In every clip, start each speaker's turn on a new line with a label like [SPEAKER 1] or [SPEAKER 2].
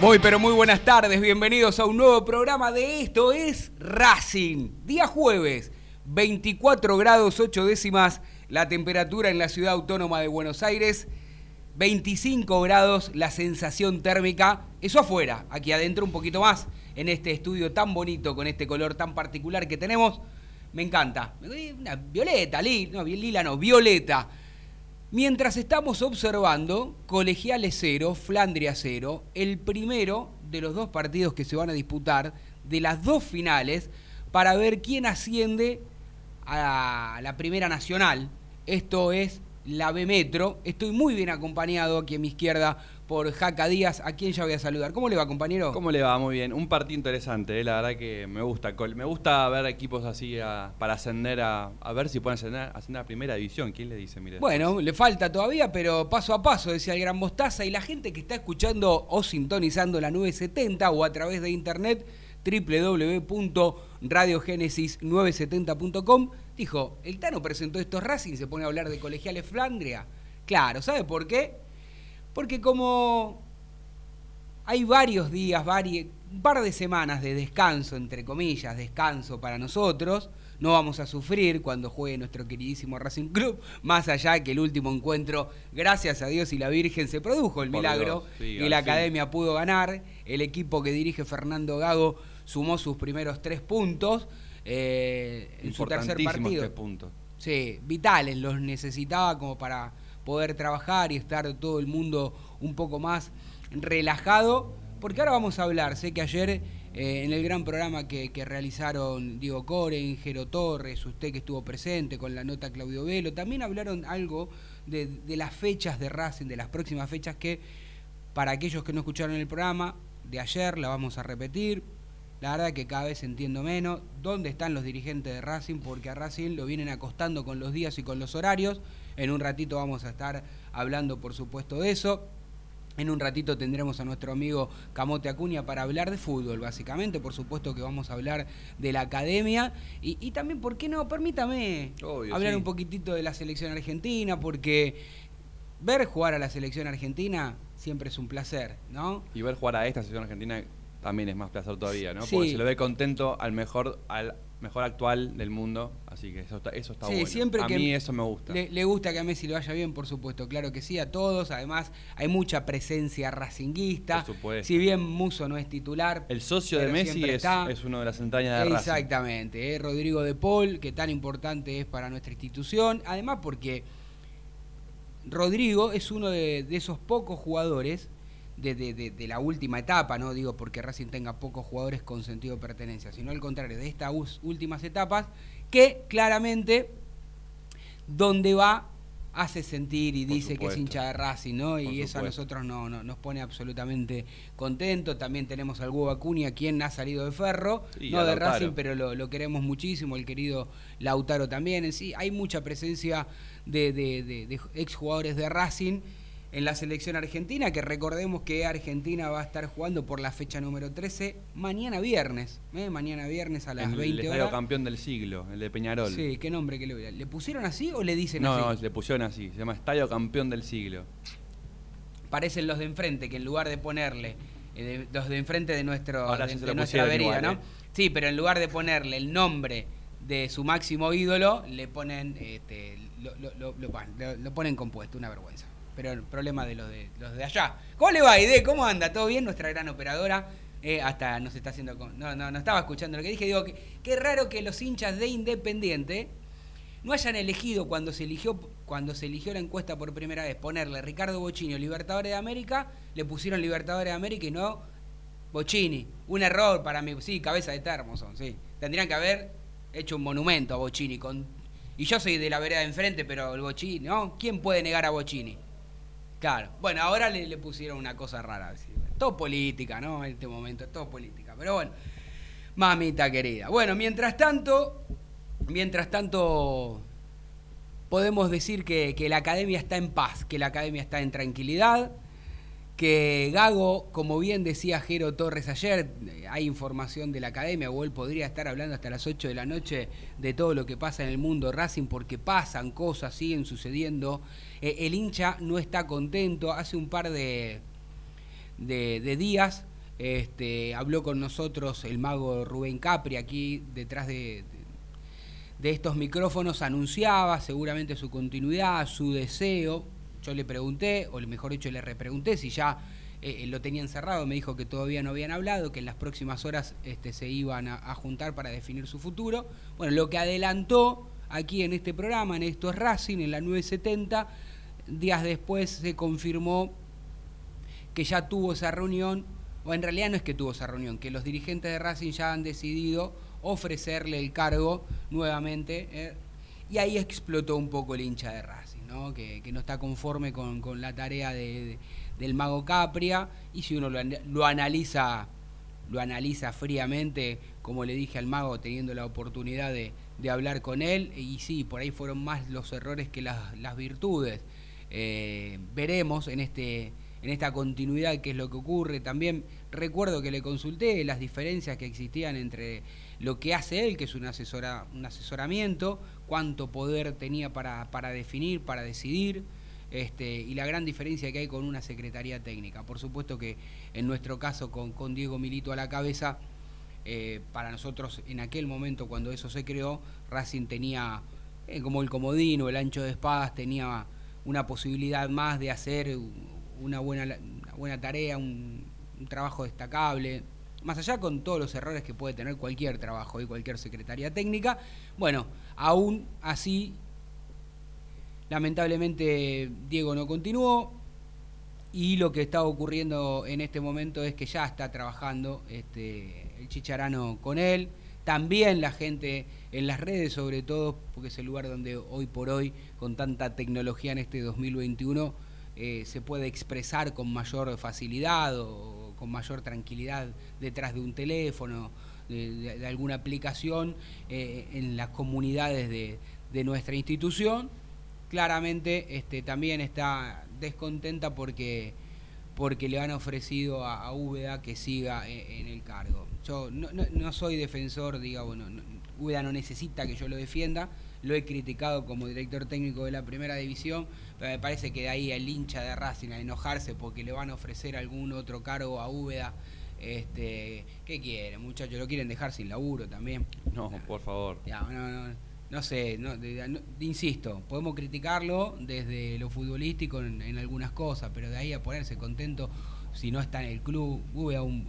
[SPEAKER 1] Muy pero muy buenas tardes, bienvenidos a un nuevo programa de Esto es Racing. Día jueves, 24 grados 8 décimas la temperatura en la ciudad autónoma de Buenos Aires, 25 grados la sensación térmica, eso afuera, aquí adentro un poquito más, en este estudio tan bonito, con este color tan particular que tenemos, me encanta. Una violeta, no, lila no, violeta. Mientras estamos observando Colegiales 0, Flandria 0, el primero de los dos partidos que se van a disputar, de las dos finales, para ver quién asciende a la Primera Nacional. Esto es la B Metro. Estoy muy bien acompañado aquí a mi izquierda por Jaca Díaz, a quien ya voy a saludar. ¿Cómo le va, compañero?
[SPEAKER 2] ¿Cómo le va? Muy bien. Un partido interesante, ¿eh? la verdad que me gusta. Me gusta ver equipos así para ascender a, a ver si pueden ascender, ascender, a primera división. ¿Quién le dice?
[SPEAKER 1] Mire, bueno, le falta todavía, pero paso a paso, decía el gran Mostaza. Y la gente que está escuchando o sintonizando la 970 o a través de internet www.radiogenesis970.com dijo, el Tano presentó estos Racing se pone a hablar de colegiales Flandria. Claro, ¿sabe por qué? Porque como hay varios días, un par de semanas de descanso, entre comillas, descanso para nosotros, no vamos a sufrir cuando juegue nuestro queridísimo Racing Club, más allá que el último encuentro, gracias a Dios y la Virgen, se produjo el milagro y la academia pudo ganar. El equipo que dirige Fernando Gago sumó sus primeros tres puntos eh, en su tercer partido.
[SPEAKER 2] Tres puntos.
[SPEAKER 1] Sí, vitales, los necesitaba como para poder trabajar y estar todo el mundo un poco más relajado. Porque ahora vamos a hablar, sé que ayer eh, en el gran programa que, realizaron Diego Coren, Jero Torres, usted que estuvo presente con la nota Claudio Velo, también hablaron algo de, de las fechas de Racing, de las próximas fechas que para aquellos que no escucharon el programa de ayer la vamos a repetir. La verdad que cada vez entiendo menos dónde están los dirigentes de Racing, porque a Racing lo vienen acostando con los días y con los horarios. En un ratito vamos a estar hablando, por supuesto, de eso. En un ratito tendremos a nuestro amigo Camote Acuña para hablar de fútbol, básicamente. Por supuesto que vamos a hablar de la academia. Y, también, ¿por qué no? Permítame hablar un poquitito de la selección argentina, porque ver jugar a la selección argentina siempre es un placer, ¿no?
[SPEAKER 2] Y ver jugar a esta selección argentina también es más placer todavía, ¿no? Porque se lo ve contento al mejor, al mejor actual del mundo, así que eso está, eso está
[SPEAKER 1] Sí,
[SPEAKER 2] bueno.
[SPEAKER 1] siempre
[SPEAKER 2] a
[SPEAKER 1] que
[SPEAKER 2] mí eso me gusta.
[SPEAKER 1] Le, le gusta que a Messi le vaya bien, por supuesto, claro que sí, a todos. Además, hay mucha presencia racinguista.
[SPEAKER 2] Por supuesto.
[SPEAKER 1] Si bien Muso no es titular.
[SPEAKER 2] El socio de Messi es, es uno de las entrañas de.
[SPEAKER 1] Exactamente, eh, Rodrigo de Paul, que tan importante es para nuestra institución. Además, porque Rodrigo es uno de, de esos pocos jugadores de, de- de- de la última etapa, no digo porque Racing tenga pocos jugadores con sentido de pertenencia, sino al contrario, de estas últimas etapas, que claramente donde va hace sentir y
[SPEAKER 2] Por
[SPEAKER 1] dice que es hincha de Racing, ¿no? Y eso a nosotros no, no- nos pone absolutamente contentos. También tenemos al Hugo Acuña, quien ha salido de Ferro,
[SPEAKER 2] Sí,
[SPEAKER 1] no de
[SPEAKER 2] Lautaro.
[SPEAKER 1] Racing, pero lo, lo queremos muchísimo, el querido Lautaro también. En sí, hay mucha presencia de, de, de- de exjugadores de Racing en la selección argentina, que recordemos que Argentina va a estar jugando por la fecha número 13 mañana viernes, ¿eh? mañana viernes a las
[SPEAKER 2] En el
[SPEAKER 1] 20
[SPEAKER 2] estadio
[SPEAKER 1] horas.
[SPEAKER 2] campeón del siglo, el de Peñarol.
[SPEAKER 1] Sí, ¿qué nombre que le, le pusieron así o le dicen
[SPEAKER 2] no,
[SPEAKER 1] así?
[SPEAKER 2] no, le pusieron así, se llama Estadio Campeón del Siglo.
[SPEAKER 1] parecen los de enfrente, que en lugar de ponerle eh, de- los de enfrente de, nuestro,
[SPEAKER 2] Ahora
[SPEAKER 1] de, nuestra
[SPEAKER 2] igual,
[SPEAKER 1] ¿no?
[SPEAKER 2] eh.
[SPEAKER 1] Sí, pero en lugar de ponerle el nombre de su máximo ídolo, le ponen este, lo ponen compuesto, una vergüenza. Pero el problema de los de los de allá. ¿Cómo le va, Ide? ¿Cómo anda? ¿Todo bien? Nuestra gran operadora. eh, hasta nos está haciendo. con- No, no, no estaba escuchando lo que dije. Digo, que, qué raro que los hinchas de Independiente no hayan elegido cuando se eligió cuando se eligió la encuesta por primera vez ponerle Ricardo Bocini o Libertadores de América, le pusieron Libertadores de América y no Bocini. Un error para mí, sí, cabeza de termo son, sí. Tendrían que haber hecho un monumento a Bocini con y yo soy de la vereda de enfrente, pero el Bocini, ¿no? ¿Quién puede negar a Bocini? Claro. Bueno, ahora le, pusieron una cosa rara. Todo política, ¿no? En este momento, todo política. Pero bueno, mamita querida. Bueno, mientras tanto, mientras tanto, podemos decir que la academia está en paz, que la academia está en tranquilidad, que Gago, como bien decía Jero Torres ayer, eh, hay información de la academia, o él podría estar hablando hasta las 8 de la noche de todo lo que pasa en el mundo Racing, porque pasan cosas, siguen sucediendo. Eh, el hincha no está contento. Hace un par de, días este, habló con nosotros el mago Rubén Capri, aquí detrás de, de de estos micrófonos anunciaba seguramente su continuidad, su deseo. Yo le pregunté, o mejor dicho, le repregunté si ya eh, lo tenían cerrado. Me dijo que todavía no habían hablado, que en las próximas horas este, se iban a, a juntar para definir su futuro. Bueno, lo que adelantó aquí en este programa, en Esto es Racing, en la 970, días después se confirmó que ya tuvo esa reunión, o en realidad no es que tuvo esa reunión, que los dirigentes de Racing ya han decidido ofrecerle el cargo nuevamente, eh, y ahí explotó un poco el hincha de Racing, ¿no? Que, no está conforme con, la tarea de- de- del mago Capria, y si uno lo, an- lo analiza lo analiza fríamente, como le dije al mago, teniendo la oportunidad de, hablar con él, y sí, por ahí fueron más los errores que las, virtudes. Eh, veremos en, este, en esta continuidad qué es lo que ocurre. También recuerdo que le consulté las diferencias que existían entre lo que hace él, que es un asesoramiento, cuánto poder tenía para, para definir, para decidir, este, y la gran diferencia que hay con una secretaría técnica. Por supuesto que en nuestro caso, con, con Diego Milito a la cabeza, eh, para nosotros en aquel momento cuando eso se creó, Racing tenía eh, como el comodín o el ancho de espadas, tenía una posibilidad más de hacer una buena, una buena tarea, un trabajo destacable, más allá con todos los errores que puede tener cualquier trabajo y cualquier secretaría técnica, bueno, aún así, lamentablemente Diego no continuó, y lo que está ocurriendo en este momento es que ya está trabajando este, el chicharano con él. También la gente en las redes, sobre todo, porque es el lugar donde hoy por hoy, con tanta tecnología en este 2021, eh, se puede expresar con mayor facilidad o con mayor tranquilidad detrás de un teléfono, de, alguna aplicación eh, en las comunidades de, de nuestra institución claramente este, también está descontenta porque, porque le han ofrecido a, a Úbeda que siga en, en el cargo. Yo no, no- no soy defensor, diga, bueno, no- Úbeda no necesita que yo lo defienda, lo he criticado como director técnico de la primera división, pero me parece que de ahí el hincha de Racing a enojarse porque le van a ofrecer algún otro cargo a Úbeda, Este, ¿Qué quieren, muchachos? ¿Lo quieren dejar sin laburo también?
[SPEAKER 2] No, por favor.
[SPEAKER 1] Ya, no, no, no sé, no, de- no- insisto, podemos criticarlo desde lo futbolístico en, en algunas cosas, pero de ahí a ponerse contento si no está en el club, hubo a un-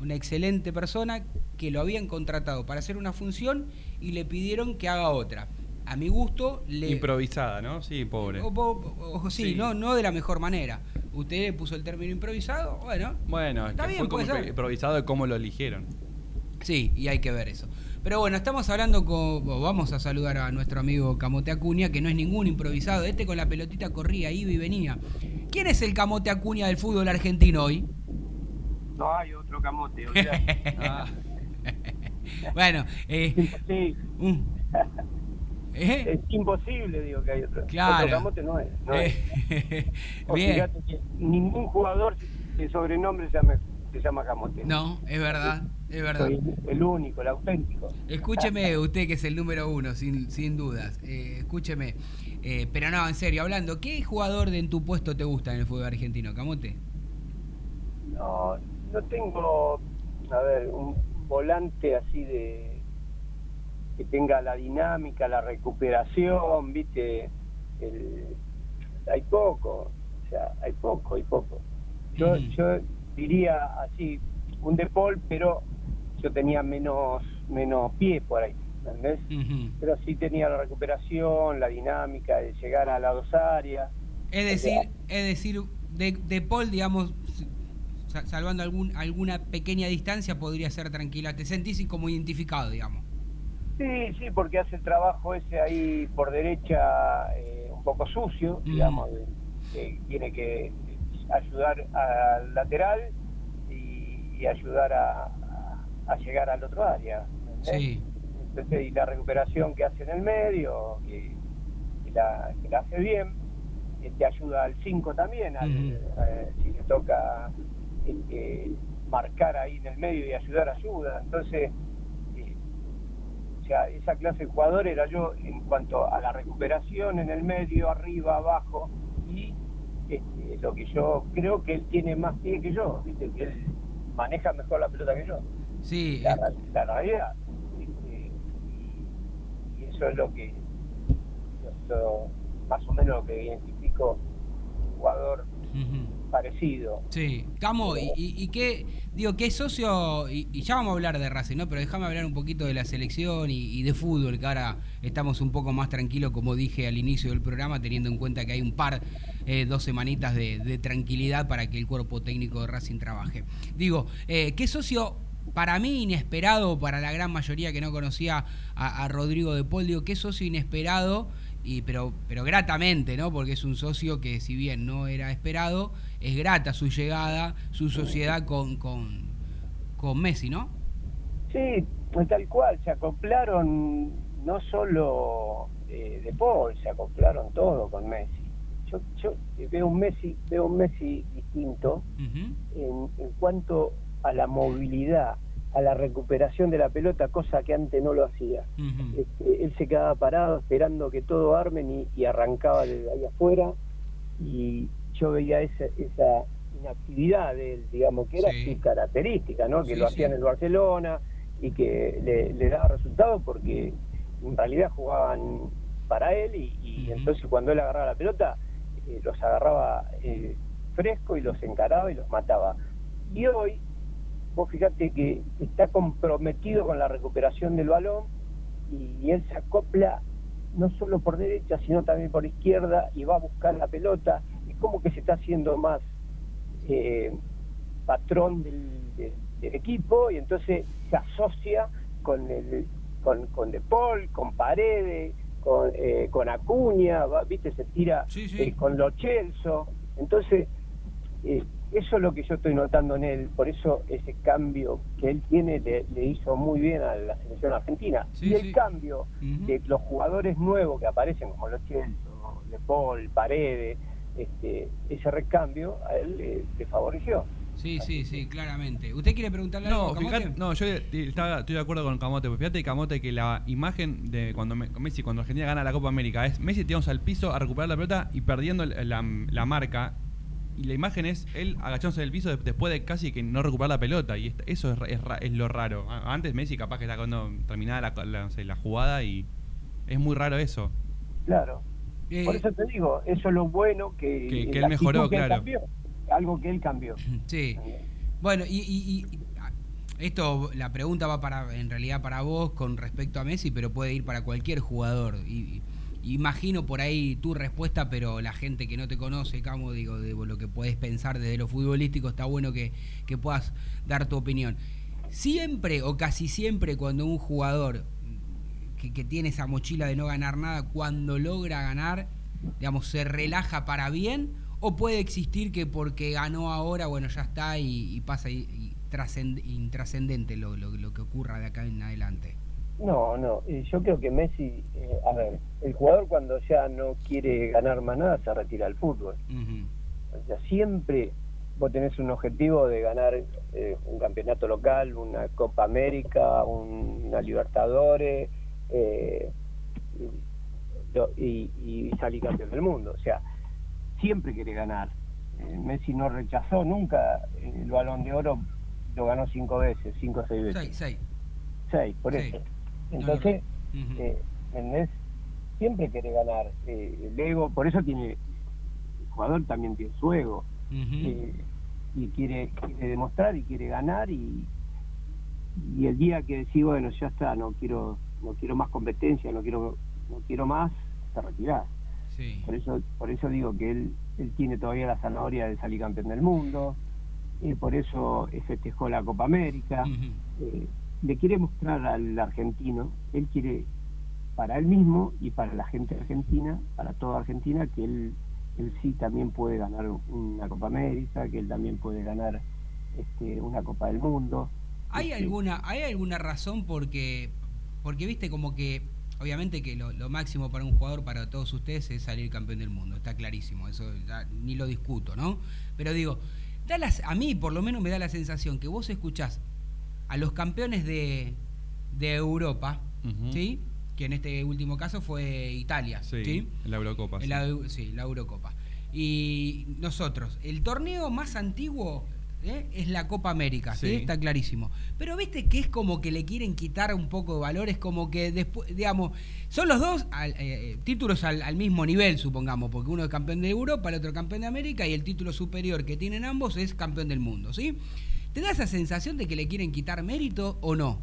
[SPEAKER 1] una excelente persona que lo habían contratado para hacer una función y le pidieron que haga otra. A mi gusto, le,
[SPEAKER 2] Improvisada, ¿no? Sí, pobre.
[SPEAKER 1] o- o- o- sí,
[SPEAKER 2] Sí.
[SPEAKER 1] No, no de la mejor manera. Usted le puso el término improvisado, bueno,
[SPEAKER 2] Bueno, es
[SPEAKER 1] Está bien,
[SPEAKER 2] fue como
[SPEAKER 1] puede ser.
[SPEAKER 2] improvisado de cómo lo eligieron.
[SPEAKER 1] Sí, y hay que ver eso. Pero bueno, estamos hablando con. o Vamos a saludar a nuestro amigo Camote Acuña, que no es ningún improvisado. Este con la pelotita corría, iba y venía. ¿Quién es el Camote Acuña del fútbol argentino hoy?
[SPEAKER 3] No hay otro camote.
[SPEAKER 2] Ah,
[SPEAKER 1] bueno, eh,
[SPEAKER 3] Sí,
[SPEAKER 1] ¿eh?
[SPEAKER 3] es imposible, digo, que hay otro.
[SPEAKER 1] Claro.
[SPEAKER 3] Otro camote no es. No es. O
[SPEAKER 1] Bien.
[SPEAKER 3] fíjate que ningún jugador de sobrenombre se llama, se llama camote.
[SPEAKER 1] No, es verdad, es verdad.
[SPEAKER 3] Soy el único, el auténtico.
[SPEAKER 1] Escúcheme, usted que es el número uno, sin, sin dudas. Eh, escúcheme. Eh, pero no, en serio, hablando, ¿qué jugador de en tu puesto te gusta en el fútbol argentino, Camote?
[SPEAKER 3] No, no tengo, a ver, un volante así de que tenga la dinámica, la recuperación, viste, el, hay poco, o sea, hay poco, hay poco. Yo, yo diría así, un De Paul, pero yo tenía menos, menos pie por ahí, ¿entendés? Pero sí tenía la recuperación, la dinámica de llegar a las dos áreas.
[SPEAKER 1] Es decir, es decir, de, de Paul, digamos, sa- salvando algún, alguna pequeña distancia, podría ser tranquila. Te sentís como identificado, digamos.
[SPEAKER 3] Sí, sí, porque hace el trabajo ese ahí por derecha eh, un poco sucio,
[SPEAKER 1] Mm.
[SPEAKER 3] digamos, que tiene que ayudar al lateral y, y ayudar a, a- llegar al otro área.
[SPEAKER 1] Sí.
[SPEAKER 3] Entonces, y la recuperación que hace en el medio, que, que la, que la hace bien, eh, te ayuda al 5 también, al, eh, si le toca este, marcar ahí en el medio y ayudar, ayuda. Entonces, eh, o sea, esa clase de jugador era yo en cuanto a la recuperación en el medio, arriba, abajo, y este, lo que yo creo que él tiene más pie que yo, ¿viste? que él maneja mejor la pelota que yo
[SPEAKER 1] Sí,
[SPEAKER 3] la,
[SPEAKER 1] eh,
[SPEAKER 3] la realidad. Este, y, y eso es lo que, lo- más o menos lo que identifico un jugador. Parecido.
[SPEAKER 1] Sí, Camo, ¿y, qué, digo, qué socio, y, y ya vamos a hablar de Racing, ¿no? Pero déjame hablar un poquito de la selección y, y de fútbol, que ahora estamos un poco más tranquilos, como dije al inicio del programa, teniendo en cuenta que hay un par, eh, dos semanitas de, de tranquilidad para que el cuerpo técnico de Racing trabaje. Digo, eh, ¿qué socio, para mí inesperado, para la gran mayoría que no conocía a, a Rodrigo de Paul, digo, qué socio inesperado y pero pero gratamente, ¿no? Porque es un socio que si bien no era esperado, es grata su llegada, su sociedad con con, con Messi, ¿no?
[SPEAKER 3] Sí, pues tal cual, se acoplaron no solo eh, de Paul, se acoplaron todo con Messi. Yo, yo veo un Messi, veo un Messi distinto en, en cuanto a la movilidad, a la recuperación de la pelota, cosa que antes no lo hacía. Este, él se quedaba parado esperando que todo armen y, y arrancaba desde ahí afuera y yo veía esa, esa inactividad de él, digamos, que era
[SPEAKER 1] Sí.
[SPEAKER 3] su característica, ¿no? Que
[SPEAKER 1] Sí,
[SPEAKER 3] lo
[SPEAKER 1] sí.
[SPEAKER 3] hacía en el Barcelona y que le, le daba resultados porque en realidad jugaban para él y, entonces cuando él agarraba la pelota eh, los agarraba eh, fresco y los encaraba y los mataba. Y hoy vos fíjate que está comprometido con la recuperación del balón y, él se acopla no solo por derecha, sino también por izquierda y va a buscar la pelota. Como que se está haciendo más eh, patrón del, del- del equipo y entonces se asocia con el con, con De Paul, con Paredes, con, eh, con Acuña, viste, se tira
[SPEAKER 1] Sí, sí.
[SPEAKER 3] eh, con Lo Celso. Entonces, eh, eso es lo que yo estoy notando en él, por eso ese cambio que él tiene le, le hizo muy bien a la selección argentina.
[SPEAKER 1] Sí,
[SPEAKER 3] y el
[SPEAKER 1] sí.
[SPEAKER 3] cambio de los jugadores nuevos que aparecen, como Lo Celso, De Paul, Paredes, este, ese recambio a él le, le favoreció.
[SPEAKER 1] Sí, sí, sí, claramente. ¿Usted quiere preguntarle algo,
[SPEAKER 2] No,
[SPEAKER 1] Camote?
[SPEAKER 2] fíjate, no, yo estaba- estoy de acuerdo con Camote. Fíjate, Camote, que la imagen de cuando Me- Messi, cuando Argentina gana la Copa América, es Messi tirándose al piso a recuperar la pelota y perdiendo la, la marca. y la imagen es él agachándose en el piso después de casi que no recuperar la pelota. Y eso es, es, lo raro. Antes Messi capaz que está cuando terminaba la, la, jugada y es muy raro eso.
[SPEAKER 3] Claro. Eh, Por eso te digo, eso es lo bueno que,
[SPEAKER 2] que, él mejoró, claro.
[SPEAKER 3] algo que él cambió.
[SPEAKER 1] Sí. Bueno, y, esto, la pregunta va para, en realidad para vos con respecto a Messi, pero puede ir para cualquier jugador. Y, imagino por ahí tu respuesta, pero la gente que no te conoce, Camo, digo, de lo que puedes pensar desde lo futbolístico, está bueno que, puedas dar tu opinión. Siempre o casi siempre cuando un jugador que, que, tiene esa mochila de no ganar nada, cuando logra ganar, digamos, se relaja para bien, o puede existir que porque ganó ahora, bueno, ya está y, pasa y, intrascendente lo, lo que ocurra de acá en adelante.
[SPEAKER 3] No, no, yo creo que Messi, eh, a ver, el jugador cuando ya no quiere ganar más nada se retira del fútbol. O sea, siempre vos tenés un objetivo de ganar eh, un campeonato local, una Copa América, una Libertadores eh, y, y, salir campeón del mundo. O sea, siempre quiere ganar. Messi no rechazó nunca el balón de oro, lo ganó cinco veces, cinco o seis veces.
[SPEAKER 1] Seis, seis.
[SPEAKER 3] Seis, por eso. Entonces, eh, siempre quiere ganar. Eh, el ego, por eso tiene, el jugador también tiene su ego. Eh, y quiere, demostrar y quiere ganar y, y el día que decís, bueno, ya está, no quiero no quiero más competencia, no quiero no quiero más, se retira. Por eso por eso digo que él él tiene todavía la zanahoria de salir campeón del mundo, y por eso festejó la Copa América le quiere mostrar al argentino, él quiere para él mismo y para la gente argentina, para toda Argentina, que él, él sí también puede ganar una Copa América, que él también puede ganar este, una Copa del Mundo.
[SPEAKER 1] ¿Hay este, alguna, hay alguna razón porque, porque viste como que obviamente que lo, máximo para un jugador, para todos ustedes, es salir campeón del mundo, está clarísimo, eso ni lo discuto, ¿no? Pero digo, da a mí por lo menos me da la sensación que vos escuchás a los campeones de, de Europa, ¿sí? que en este último caso fue Italia. Sí,
[SPEAKER 2] la Eurocopa.
[SPEAKER 1] sí. la Eurocopa. Y nosotros, el torneo más antiguo ¿eh? es la Copa América, sí. está clarísimo. Pero viste que es como que le quieren quitar un poco de valor, es como que después, digamos, son los dos eh, eh, títulos al, al, mismo nivel, supongamos, porque uno es campeón de Europa, el otro campeón de América, y el título superior que tienen ambos es campeón del mundo, ¿sí? ¿Te da esa sensación de que le quieren quitar mérito o no?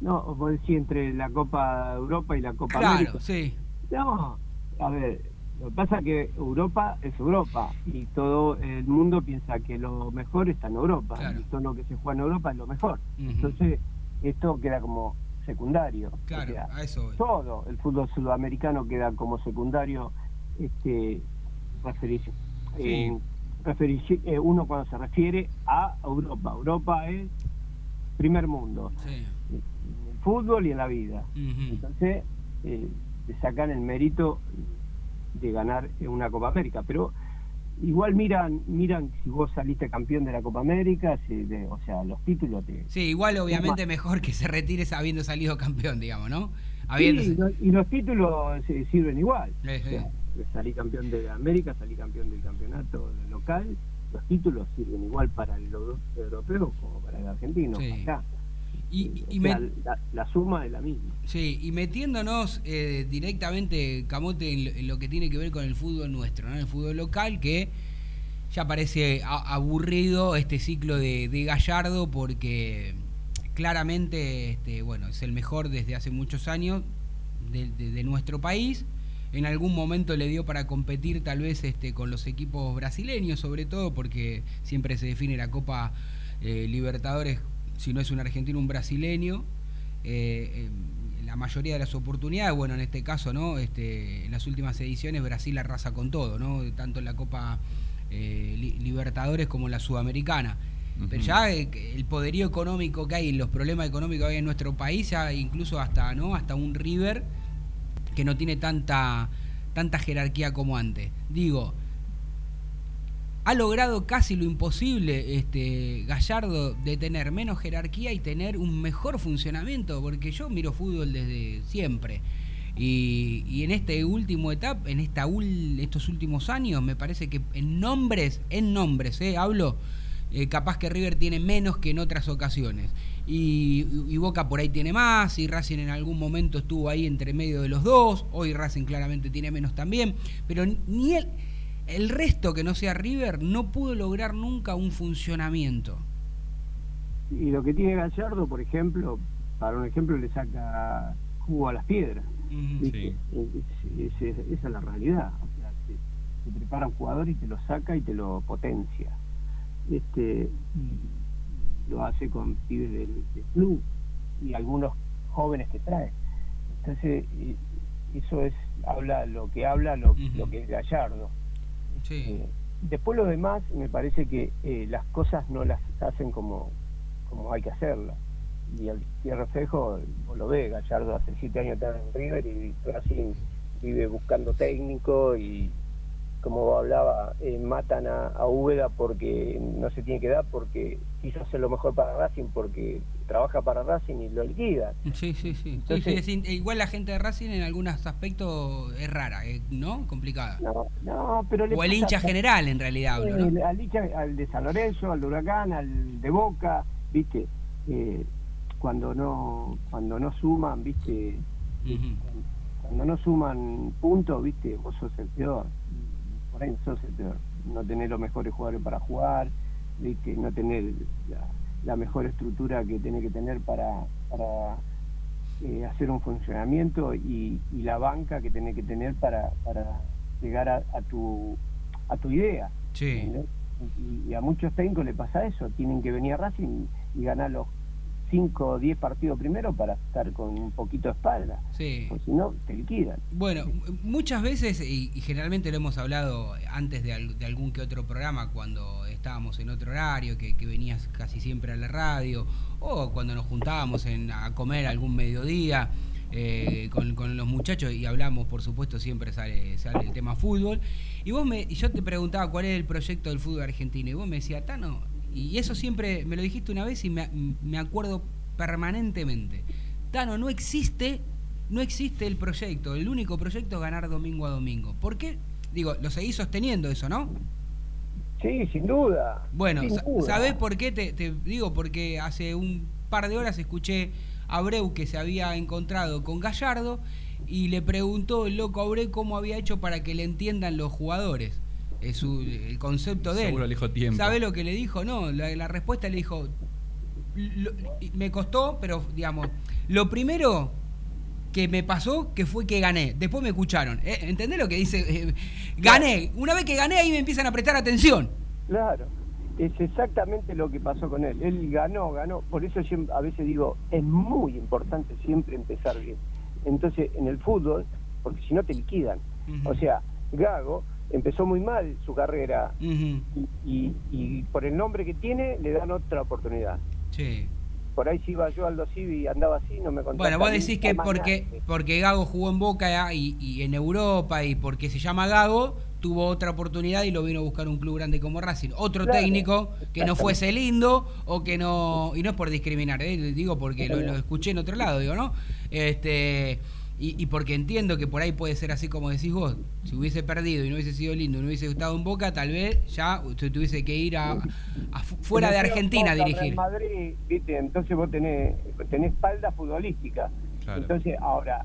[SPEAKER 3] No, vos decís entre la Copa Europa y la Copa
[SPEAKER 1] claro,
[SPEAKER 3] América.
[SPEAKER 1] sí.
[SPEAKER 3] No, a ver, lo que pasa es que Europa es Europa y todo el mundo piensa que lo mejor está en Europa y todo lo que se juega en Europa es lo mejor. Entonces, esto queda como secundario.
[SPEAKER 1] Claro, a eso
[SPEAKER 3] Todo el fútbol sudamericano queda como secundario este referirse. Sí. Eh, uno cuando se refiere a Europa. Europa es primer mundo. En el fútbol y en la vida. Entonces, eh, sacan el mérito de ganar una Copa América. Pero igual miran miran si vos saliste campeón de la Copa América, o sea, los títulos te...
[SPEAKER 1] Sí, igual obviamente mejor que se retire habiendo salido campeón, digamos, ¿no?
[SPEAKER 3] y los títulos sirven igual salí campeón de América, salí campeón del campeonato local, los títulos sirven igual para el europeo como para el argentino. Y, la, suma es la misma.
[SPEAKER 1] Sí, y metiéndonos eh, directamente, Camote, en lo, que tiene que ver con el fútbol nuestro, ¿no? el fútbol local, que ya parece aburrido este ciclo de, Gallardo porque claramente este, bueno, es el mejor desde hace muchos años de nuestro país en algún momento le dio para competir tal vez este, con los equipos brasileños, sobre todo porque siempre se define la Copa eh, Libertadores, si no es un argentino, un brasileño. Eh, la mayoría de las oportunidades, bueno, en este caso, ¿no? Este, en las últimas ediciones Brasil arrasa con todo, ¿no? Tanto en la Copa eh, Libertadores como en la Sudamericana. Pero ya el poderío económico que hay, los problemas económicos que hay en nuestro país, ya incluso hasta, ¿no? Hasta un River que no tiene tanta, tanta jerarquía como antes. Digo, ha logrado casi lo imposible este Gallardo de tener menos jerarquía y tener un mejor funcionamiento, porque yo miro fútbol desde siempre. Y, en este último etapa, en esta estos últimos años, me parece que en nombres, en nombres, eh, hablo, eh, capaz que River tiene menos que en otras ocasiones. Y, Boca por ahí tiene más, y Racing en algún momento estuvo ahí entre medio de los dos, hoy Racing claramente tiene menos también, pero ni el, el resto que no sea River no pudo lograr nunca un funcionamiento.
[SPEAKER 3] Y lo que tiene Gallardo, por ejemplo, para un ejemplo, le saca jugo a las piedras. ¿viste? Es- es- es- esa es la realidad. O sea, te, te prepara un jugador y te lo saca y te lo potencia. Este, y lo hace con pibes del, del club y algunos jóvenes que trae. Entonces, eh, eso es habla lo que habla lo, lo que es Gallardo. Eh, después lo demás, me parece que eh, las cosas no las hacen como, como hay que hacerlas. Y el Tierra Fejo vos lo ve, Gallardo hace siete años está en River y Racing vive buscando técnico y como hablaba, eh, matan a, a Úbeda porque no se tiene que dar, porque quiso hacer lo mejor para Racing, porque trabaja para Racing y lo liquidan.
[SPEAKER 1] Sí, sí, sí. Sí,
[SPEAKER 3] Entonces-
[SPEAKER 1] sí, es in- igual la gente de Racing en algunos aspectos es rara, eh, ¿no? Complicada.
[SPEAKER 3] No, no, pero
[SPEAKER 1] O el hincha general en realidad hablo, ¿no?
[SPEAKER 3] Eh, al, hincha- al de San Lorenzo, al de Huracán, al de Boca, viste, Eh, cuando no cuando no suman, viste, cuando no suman puntos, viste, vos sos el peor, por ahí sos el peor, no tener los mejores jugadores para jugar, viste, no tener la, la mejor estructura que tenés que tener para, para eh, hacer un funcionamiento y, y la banca que tenés que tener para, para llegar a, a tu a tu idea.
[SPEAKER 1] Sí.
[SPEAKER 3] Y, y a muchos técnicos le pasa eso, tienen que venir a Racing y ganar los 5 o 10 partidos primero para estar con un poquito de espalda,
[SPEAKER 1] Sí.
[SPEAKER 3] porque si no, te liquidan.
[SPEAKER 1] Bueno, muchas veces, y, y generalmente lo hemos hablado antes de, al- de algún que otro programa, cuando estábamos en otro horario, que, que venías casi siempre a la radio, o cuando nos juntábamos en, a comer algún mediodía eh, con, con los muchachos y hablamos, por supuesto, siempre sale, sale el tema fútbol. Y vos me, y yo te preguntaba cuál es el proyecto del fútbol argentino, y vos me decías, Tano, y eso siempre me lo dijiste una vez y me, me acuerdo permanentemente. Tano, no existe, no existe el proyecto. El único proyecto es ganar domingo a domingo. ¿Por qué? Digo, lo seguís sosteniendo eso, ¿no?
[SPEAKER 3] Sí, sin duda.
[SPEAKER 1] Bueno,
[SPEAKER 3] sin duda.
[SPEAKER 1] ¿sabés por qué? Te, te digo, porque hace un par de horas escuché a Abreu que se había encontrado con Gallardo y le preguntó el loco Abreu cómo había hecho para que le entiendan los jugadores. Es su- el concepto de
[SPEAKER 2] Seguro
[SPEAKER 1] él.
[SPEAKER 2] le dijo tiempo.
[SPEAKER 1] ¿Sabe lo que le dijo? No, la, la respuesta le dijo, lo- me costó, pero digamos, lo primero que me pasó que fue que gané. Después me escucharon. ¿eh? ¿Entendés lo que dice? Eh, gané. Una vez que gané ahí me empiezan a prestar atención.
[SPEAKER 3] Claro, es exactamente lo que pasó con él. Él ganó, ganó. Por eso siempre, a veces digo, es muy importante siempre empezar bien. Entonces, en el fútbol, porque si no te liquidan. O sea, Gago empezó muy mal su carrera y, y- y por el nombre que tiene le dan otra oportunidad.
[SPEAKER 1] Sí.
[SPEAKER 3] Por ahí si iba yo Aldo Civi y andaba así, no me contaba.
[SPEAKER 1] Bueno, vos decís que porque, porque Gago jugó en Boca y, y en Europa y porque se llama Gago, tuvo otra oportunidad y lo vino a buscar un club grande como Racing. Otro
[SPEAKER 3] Claro.
[SPEAKER 1] técnico que no fuese lindo o que no... Y no es por discriminar, ¿eh? digo porque lo, lo escuché en otro lado, digo, ¿no? Este... Y, y porque entiendo que por ahí puede ser así como decís vos, si hubiese perdido y no hubiese sido lindo y no hubiese estado en Boca, tal vez ya usted tuviese que ir a, a fu- fuera de Argentina a dirigir.
[SPEAKER 3] En Madrid, ¿viste? entonces vos tenés, tenés espalda futbolística.
[SPEAKER 2] Claro.
[SPEAKER 3] Entonces, ahora,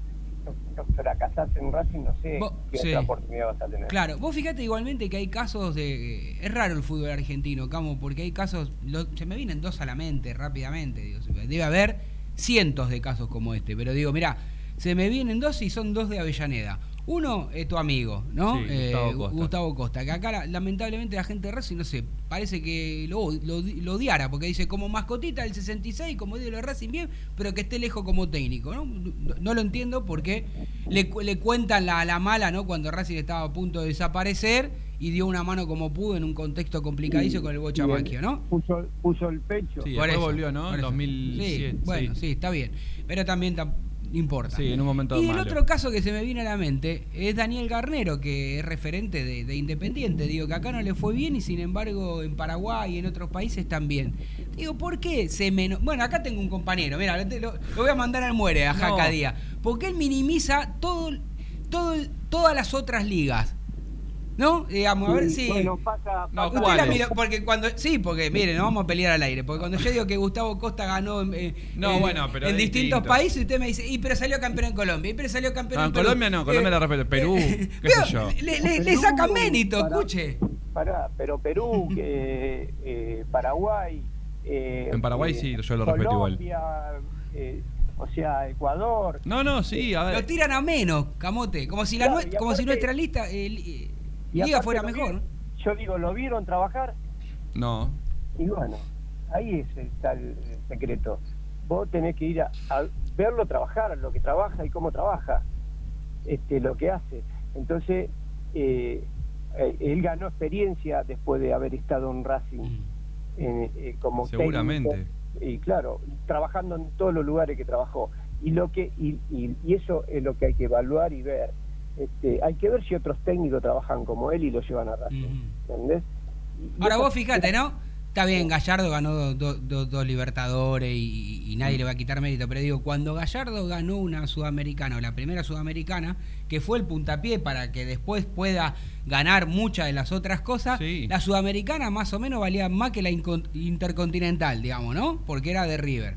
[SPEAKER 3] fracasás en Racing, no sé
[SPEAKER 1] Vos-
[SPEAKER 3] qué
[SPEAKER 1] sí.
[SPEAKER 3] otra oportunidad vas a tener.
[SPEAKER 1] Claro, vos fíjate igualmente que hay casos de... Es raro el fútbol argentino, Camo, porque hay casos... lo- se me vienen dos a la mente rápidamente, digo, debe haber cientos de casos como este, pero digo, mirá, se me vienen dos y son dos de Avellaneda. Uno es tu amigo, ¿no?
[SPEAKER 2] Sí,
[SPEAKER 1] Eh,
[SPEAKER 2] Gustavo Costa.
[SPEAKER 1] Gustavo Costa, que acá la- lamentablemente la gente de Racing, no sé, parece que lo, lo, lo odiara, porque dice como mascotita del 66, como ídolo de Racing bien, pero que esté lejos como técnico, ¿no? No, no lo entiendo porque le, le cuentan la, la mala, ¿no? Cuando Racing estaba a punto de desaparecer y dio una mano como pudo en un contexto complicadísimo con el Bocha
[SPEAKER 3] Y él
[SPEAKER 1] Macchio, ¿no?
[SPEAKER 3] Puso, puso el pecho.
[SPEAKER 2] Sí,
[SPEAKER 1] Por eso,
[SPEAKER 2] volvió, ¿no?
[SPEAKER 1] eso.
[SPEAKER 2] 2007,
[SPEAKER 1] Sí, bueno,
[SPEAKER 2] sí.
[SPEAKER 1] sí, está bien. Pero también importa.
[SPEAKER 2] Sí, en un momento
[SPEAKER 1] Y el otro caso que se me viene a la mente es Daniel Garnero, que es referente de, de Independiente. Digo que acá no le fue bien y sin embargo en Paraguay y en otros países también. Digo, ¿por qué se menos.? Bueno, acá tengo un compañero, mira, lo, lo voy a mandar al muere a
[SPEAKER 2] No.
[SPEAKER 1] Jaca Díaz. Porque él minimiza todo, todo, todas las otras ligas. ¿No? Digamos, a ver si.
[SPEAKER 3] Bueno, pasa,
[SPEAKER 2] No,
[SPEAKER 3] pasa-
[SPEAKER 1] porque cuando. Sí, porque mire, no vamos a pelear al aire. Porque cuando yo digo que Gustavo Costa ganó en, eh,
[SPEAKER 2] No,
[SPEAKER 1] en-
[SPEAKER 2] bueno, pero
[SPEAKER 1] en distintos
[SPEAKER 2] distinto.
[SPEAKER 1] países, usted me dice, y pero salió campeón en Colombia, y pero salió campeón
[SPEAKER 2] No,
[SPEAKER 1] en
[SPEAKER 2] en
[SPEAKER 1] Perú".
[SPEAKER 2] Colombia no, Colombia la respeto. Perú, qué
[SPEAKER 1] pero
[SPEAKER 2] sé yo.
[SPEAKER 1] Le, le- mérito,
[SPEAKER 3] para-
[SPEAKER 1] escuche.
[SPEAKER 3] Pará, pero Perú, que, eh, Paraguay. eh,
[SPEAKER 2] En Paraguay
[SPEAKER 3] eh,
[SPEAKER 2] sí, yo lo respeto igual.
[SPEAKER 3] Colombia, eh, o sea, Ecuador.
[SPEAKER 2] No, no, sí, a
[SPEAKER 1] Lo
[SPEAKER 2] ver.
[SPEAKER 1] tiran a menos, camote. Como si, la
[SPEAKER 3] Claro,
[SPEAKER 1] como si nuestra lista, eh, li-
[SPEAKER 3] y
[SPEAKER 1] liga fuera mejor.
[SPEAKER 3] Yo digo, ¿lo vieron trabajar?
[SPEAKER 2] No.
[SPEAKER 3] Y bueno, ahí es, está el, el secreto. Vos tenés que ir a, a verlo trabajar, lo que trabaja y cómo trabaja, este, lo que hace. Entonces, eh, eh, él ganó experiencia después de haber estado en Racing
[SPEAKER 1] Mm.
[SPEAKER 3] en- eh, como
[SPEAKER 2] Seguramente.
[SPEAKER 3] técnico. y claro, trabajando en todos los lugares que trabajó. Y lo que y, y- y eso es lo que hay que evaluar y ver. Este, hay que ver si otros técnicos trabajan como él y lo llevan a Racing.
[SPEAKER 1] Ujú.
[SPEAKER 3] ¿Entendés? Y
[SPEAKER 1] Ahora vos fíjate, ¿no? Está bien, Gallardo ganó dos do- Libertadores y, y nadie le va a quitar mérito, pero digo, cuando Gallardo ganó una Sudamericana, o la primera Sudamericana, que fue el puntapié para que después pueda ganar muchas de las otras cosas,
[SPEAKER 2] Sí.
[SPEAKER 1] la Sudamericana más o menos valía más que la Intercontinental, digamos, ¿no? Porque era de River.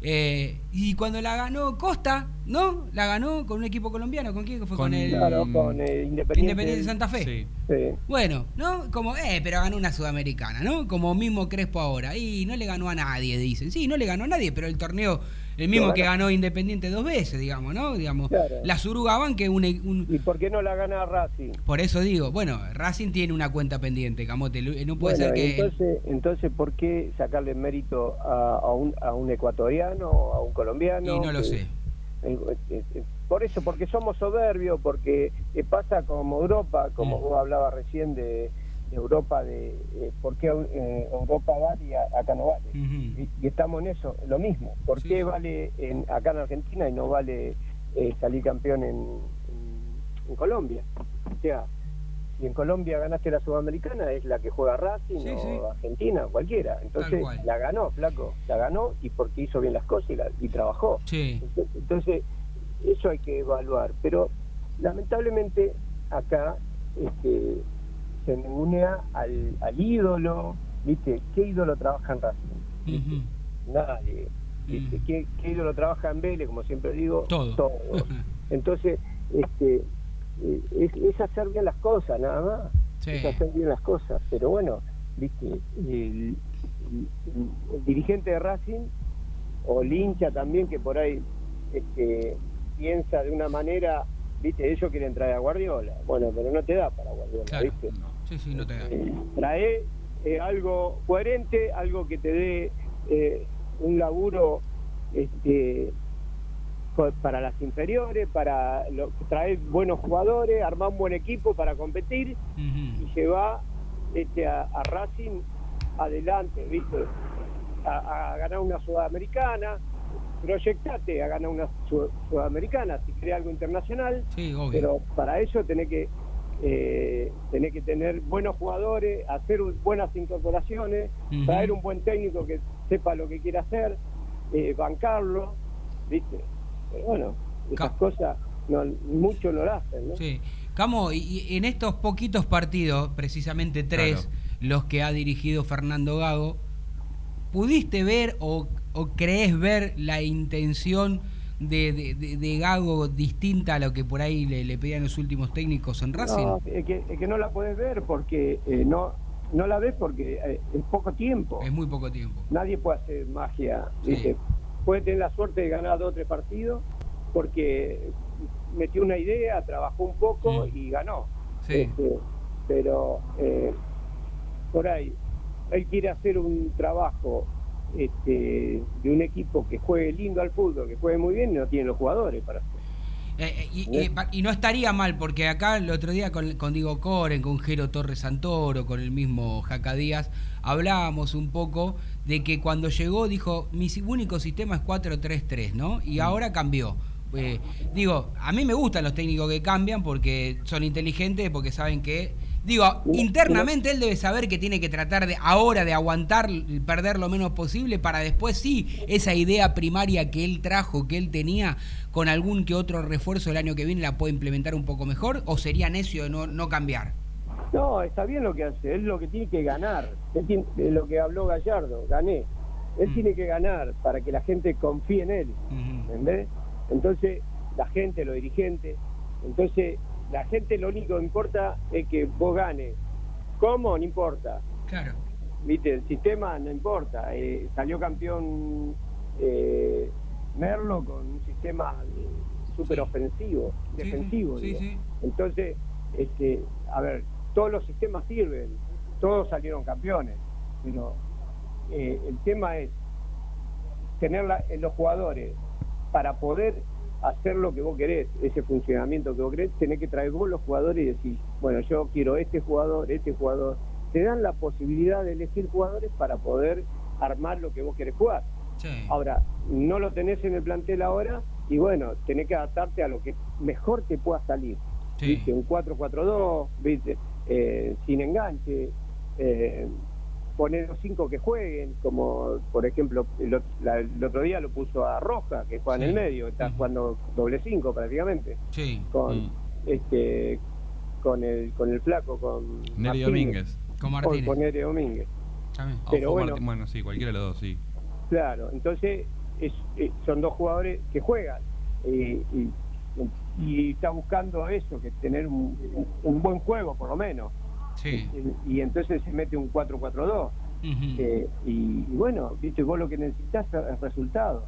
[SPEAKER 1] Eh, y cuando la ganó Costa, ¿no? La ganó con un equipo colombiano, ¿con quién fue? Con,
[SPEAKER 2] Con-
[SPEAKER 1] el
[SPEAKER 3] Claro, con eh, Independiente.
[SPEAKER 1] Independiente de Santa Fe.
[SPEAKER 2] Sí.
[SPEAKER 3] Sí.
[SPEAKER 1] Bueno, ¿no? Como, eh, pero ganó una sudamericana, ¿no? Como mismo Crespo ahora. Y no le ganó a nadie, dicen. Sí, no le ganó a nadie, pero el torneo, el mismo que
[SPEAKER 3] ganó.
[SPEAKER 1] Independiente dos veces, digamos, ¿no? Digamos,
[SPEAKER 3] Claro.
[SPEAKER 1] la Surugaban que un, un-
[SPEAKER 3] ¿Y por qué no la gana Racing?
[SPEAKER 1] Por eso digo, bueno, Racing tiene una cuenta pendiente, Camote. No puede
[SPEAKER 3] Bueno,
[SPEAKER 1] ser que...
[SPEAKER 3] entonces, entonces, ¿por qué sacarle mérito a, a un, a un ecuatoriano o a un colombiano?
[SPEAKER 1] y no lo
[SPEAKER 3] que-
[SPEAKER 1] sé.
[SPEAKER 3] eh, eh, eh, Por eso, porque somos soberbios, porque eh, pasa como Europa, como
[SPEAKER 1] Mm.
[SPEAKER 3] vos hablabas recién de, de Europa, de eh, por qué eh, Europa vale y a- acá no vale. Y, y estamos en eso, lo mismo. ¿Por
[SPEAKER 1] Sí,
[SPEAKER 3] qué vale en, acá en Argentina y no vale eh, salir campeón en, en- en Colombia? O sea, si en Colombia ganaste la Sudamericana, es la que juega Racing
[SPEAKER 1] Sí,
[SPEAKER 3] o
[SPEAKER 1] sí.
[SPEAKER 3] Argentina, cualquiera. Entonces la ganó, flaco, la ganó y porque hizo bien las cosas y, la- y trabajó.
[SPEAKER 1] Sí.
[SPEAKER 3] Entonces, entonces, eso hay que evaluar. Pero lamentablemente acá este, se ningunea al, al ídolo, ¿viste? ¿Qué ídolo trabaja en Racing? Nadie. ¿Viste?
[SPEAKER 1] Mm.
[SPEAKER 3] ¿Qué, qué ídolo trabaja en Vélez? Como siempre digo,
[SPEAKER 1] Todo.
[SPEAKER 3] Entonces, este, eh, es, es hacer bien las cosas, nada más.
[SPEAKER 1] Sí.
[SPEAKER 3] Es hacer bien las cosas. Pero bueno, ¿viste? El, el- el dirigente de Racing, o el hincha también, que por ahí este, piensa de una manera, ¿viste? Ellos quieren traer a Guardiola. Bueno, pero no te da para Guardiola,
[SPEAKER 1] Claro.
[SPEAKER 3] ¿viste?
[SPEAKER 1] Sí, sí, no te da.
[SPEAKER 3] Eh, trae eh, algo coherente, algo que te dé eh, un laburo este, para las inferiores, para lo, traer buenos jugadores, armar un buen equipo para competir y llevar este, a, a Racing adelante, ¿viste? A, a ganar una sudamericana, proyectate a ganar una su- sudamericana, si querés algo internacional,
[SPEAKER 1] Sí, obvio.
[SPEAKER 3] pero para eso tenés que eh, tenés que tener buenos jugadores, hacer un- buenas incorporaciones, traer un buen técnico que sepa lo que quiere hacer, eh, bancarlo, ¿viste? Pero bueno, esas cosas no, mucho no lo hacen, ¿no?
[SPEAKER 1] Sí. Camo, y, y en estos poquitos partidos, precisamente tres,
[SPEAKER 2] Claro.
[SPEAKER 1] los que ha dirigido Fernando Gago, ¿pudiste ver o, o crees ver la intención de, de- de- de Gago distinta a lo que por ahí le, le pedían los últimos técnicos en Racing?
[SPEAKER 3] No, es que, es que no la puedes ver porque eh, no no la ves porque eh, es poco tiempo.
[SPEAKER 1] Es muy poco tiempo.
[SPEAKER 3] Nadie puede hacer magia.
[SPEAKER 1] Sí.
[SPEAKER 3] ¿viste? Puede tener la suerte de ganar dos o tres partidos porque metió una idea, trabajó un poco y ganó.
[SPEAKER 1] Sí.
[SPEAKER 3] Este, pero eh, por ahí, él quiere hacer un trabajo este, de un equipo que juegue lindo al fútbol, que juegue muy bien y no tiene los jugadores para hacer.
[SPEAKER 1] Eh, eh, y, y- y no estaría mal, porque acá el otro día con, con Diego Coren, con Jero Torres Santoro, con el mismo Jaca Díaz, hablábamos un poco de que cuando llegó dijo, mi único sistema es 4-3-3, ¿no? Y ahora cambió. eh, digo, a mí me gustan los técnicos que cambian porque son inteligentes, porque saben que Digo, internamente él debe saber que tiene que tratar de ahora de aguantar, perder lo menos posible para después sí esa idea primaria que él trajo, que él tenía, con algún que otro refuerzo el año que viene la puede implementar un poco mejor o sería necio de no, no cambiar.
[SPEAKER 3] No, está bien lo que hace, es lo que tiene que ganar, es lo que habló Gallardo, gané. Él mm. tiene que ganar para que la gente confíe en él, ¿entendés? Entonces, la gente, los dirigentes, entonces la gente lo único que importa es que vos ganes. ¿Cómo? No importa.
[SPEAKER 1] Claro.
[SPEAKER 3] Viste, el sistema no importa. Eh, salió campeón eh, Merlo con un sistema súper ofensivo, defensivo. Entonces, este, a ver, todos los sistemas sirven, todos salieron campeones, pero eh, el tema es tener en los jugadores para poder hacer lo que vos querés, ese funcionamiento que vos querés, tenés que traer vos los jugadores y decir, bueno, yo quiero este jugador, este jugador. Te dan la posibilidad de elegir jugadores para poder armar lo que vos querés jugar. Ahora, no lo tenés en el plantel ahora y bueno, tenés que adaptarte a lo que mejor te pueda salir. ¿Viste? Un 4-4-2, ¿viste? Eh, sin enganche. Eh, poner los cinco que jueguen, como por ejemplo el, otro día lo puso a Roja, que juega en el medio, está jugando doble cinco prácticamente.
[SPEAKER 1] Sí.
[SPEAKER 3] Con mm. este con el con el flaco, con
[SPEAKER 2] Neri Domínguez.
[SPEAKER 1] Con Martínez.
[SPEAKER 3] Con Neri Domínguez.
[SPEAKER 2] Pero bueno, bueno, sí, cualquiera de los dos, sí.
[SPEAKER 3] Claro, entonces es, son dos jugadores que juegan y, y, está buscando eso, que tener un, un buen juego por lo menos. Y, entonces se mete un 4-4-2. Eh, y, bueno, viste, vos lo que necesitas es resultado.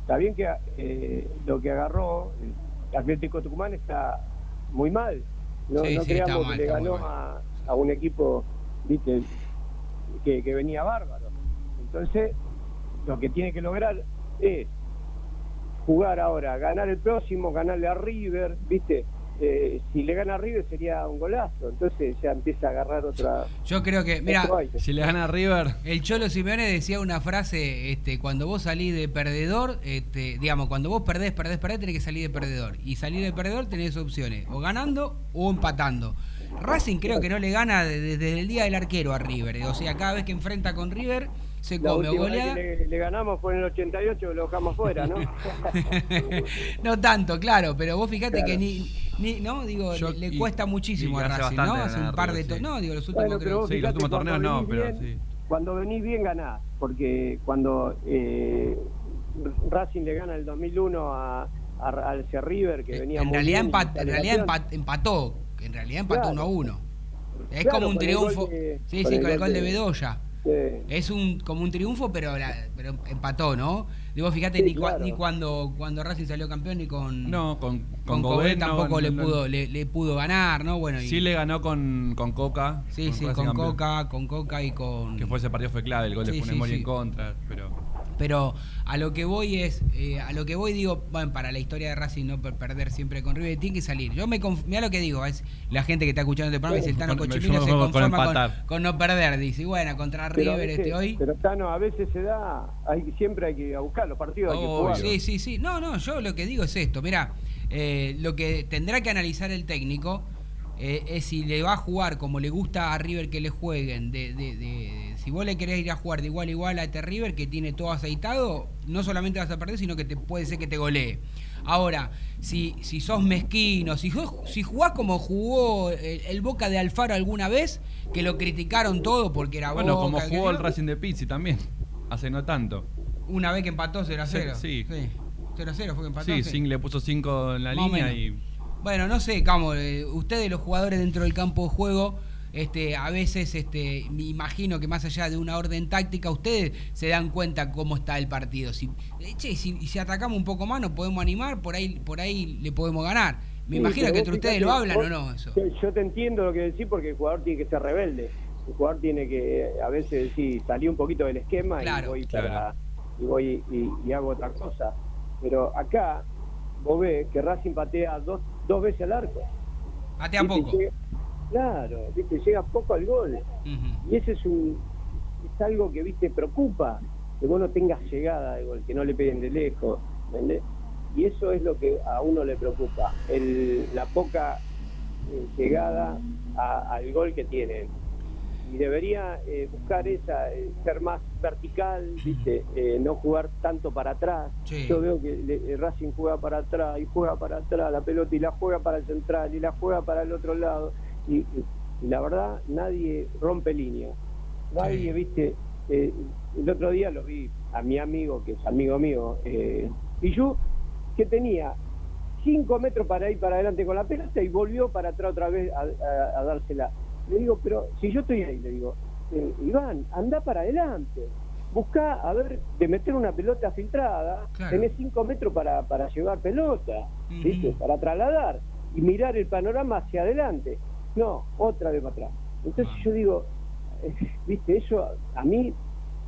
[SPEAKER 3] Está bien que eh, lo que agarró el Atlético Tucumán está muy mal. No, creamos que le ganó a, un equipo, viste, que, que venía bárbaro. Entonces, lo que tiene que lograr es jugar ahora, ganar el próximo, ganarle a River, viste, eh, si le gana a River sería un golazo, entonces ya empieza a agarrar otra.
[SPEAKER 1] Yo creo que, mira,
[SPEAKER 2] si le gana a River.
[SPEAKER 1] El Cholo Simeone decía una frase: este, cuando vos salís de perdedor, este, digamos, cuando vos perdés, perdés, perdés, tenés que salir de perdedor. Y salir de perdedor tenés opciones: o ganando o empatando. Racing creo que no le gana desde el día del arquero a River. O sea, cada vez que enfrenta con River se come
[SPEAKER 3] le, ganamos por el 88 lo dejamos fuera, ¿no?
[SPEAKER 1] no tanto, claro, pero vos fíjate que ni, ni, no, digo, le, cuesta muchísimo a Racing, ¿no? Hace un par de no, digo, los últimos
[SPEAKER 2] creo. Sí, los últimos torneos no, pero sí.
[SPEAKER 3] Cuando venís bien ganás, porque cuando eh, Racing le gana el 2001 a, al River que venía
[SPEAKER 1] en realidad, en realidad empató, en realidad empató 1 a 1. Es como un triunfo. sí, sí, con el gol de Bedoya. Es un como un triunfo, pero, pero empató, ¿no? Digo, fíjate, ni, ni, cuando, cuando Racing salió campeón, ni con.
[SPEAKER 2] No, con, con,
[SPEAKER 1] tampoco le, pudo, le, pudo ganar, ¿no? Bueno,
[SPEAKER 2] sí le ganó con, con Coca.
[SPEAKER 1] Sí, sí, con Coca, con Coca y con.
[SPEAKER 2] Que fue ese partido fue clave, el gol de Funes en contra, pero.
[SPEAKER 1] Pero a lo que voy es, eh, a lo que voy digo, bueno, para la historia de Racing no perder siempre con River, tiene que salir. Yo me mira lo que digo, es la gente que está escuchando este programa, dice el Tano Cochimino se conforma con, no perder, dice, bueno, contra River este hoy.
[SPEAKER 3] Pero Tano, a veces se da, hay, siempre hay que buscar los partidos, hay que.
[SPEAKER 1] Sí, sí, sí. No, no, yo lo que digo es esto, mira, eh, lo que tendrá que analizar el técnico eh, es si le va a jugar como le gusta a River que le jueguen, de, de, si vos le querés ir a jugar de igual a igual a este River que tiene todo aceitado, no solamente vas a perder, sino que te puede ser que te golee. Ahora, si, si sos mezquino, si, si jugás como jugó el, Boca de Alfaro alguna vez, que lo criticaron todo porque era
[SPEAKER 2] bueno, como jugó el Racing de Pizzi también, hace no tanto.
[SPEAKER 1] Una vez que empató 0 a 0.
[SPEAKER 2] Sí. 0
[SPEAKER 1] a 0 fue que empató.
[SPEAKER 2] Sí, le puso 5 en la línea y
[SPEAKER 1] bueno, no sé, Camo, eh, ustedes los jugadores dentro del campo de juego, este, a veces este, me imagino que más allá de una orden táctica, ustedes se dan cuenta cómo está el partido. Si, eh, che, si, si atacamos un poco más, nos podemos animar, por ahí, por ahí le podemos ganar. Me imagino que entre ustedes lo hablan o no eso.
[SPEAKER 3] Yo te entiendo lo que decís porque el jugador tiene que ser rebelde. El jugador tiene que a veces decir, salí un poquito del esquema y voy, y, voy y hago otra cosa. Pero acá vos ves que Racing patea dos, dos veces al arco.
[SPEAKER 1] Patea poco.
[SPEAKER 3] Claro, ¿viste? llega poco al gol. Y ese es un es algo que viste preocupa, que vos no tengas llegada de gol, que no le peguen de lejos. y eso es lo que a uno le preocupa, el, la poca eh, llegada a- al gol que tienen. Y debería eh, buscar esa, eh, ser más vertical, ¿viste? No jugar tanto para atrás.
[SPEAKER 1] Sí.
[SPEAKER 3] Yo veo que le- Racing juega para atrás y juega para atrás la pelota y la juega para el central y la juega para el otro lado. Y, y- y la verdad, nadie rompe línea. Nadie,
[SPEAKER 1] Sí.
[SPEAKER 3] ¿viste? Eh, el otro día lo vi a mi amigo, que es amigo mío, eh, Piyu, que tenía cinco metros para ir para adelante con la pelota y volvió para atrás otra vez a, a- a dársela. Le digo, pero si yo estoy ahí, le digo, eh, Iván, anda para adelante. Busca, a ver, de meter una pelota filtrada,
[SPEAKER 1] Claro.
[SPEAKER 3] tenés cinco metros para, para llevar pelota, ¿viste? Para trasladar y mirar el panorama hacia adelante. No, otra vez para atrás. Entonces
[SPEAKER 1] Ah.
[SPEAKER 3] yo digo, eh, ¿viste? Eso a mí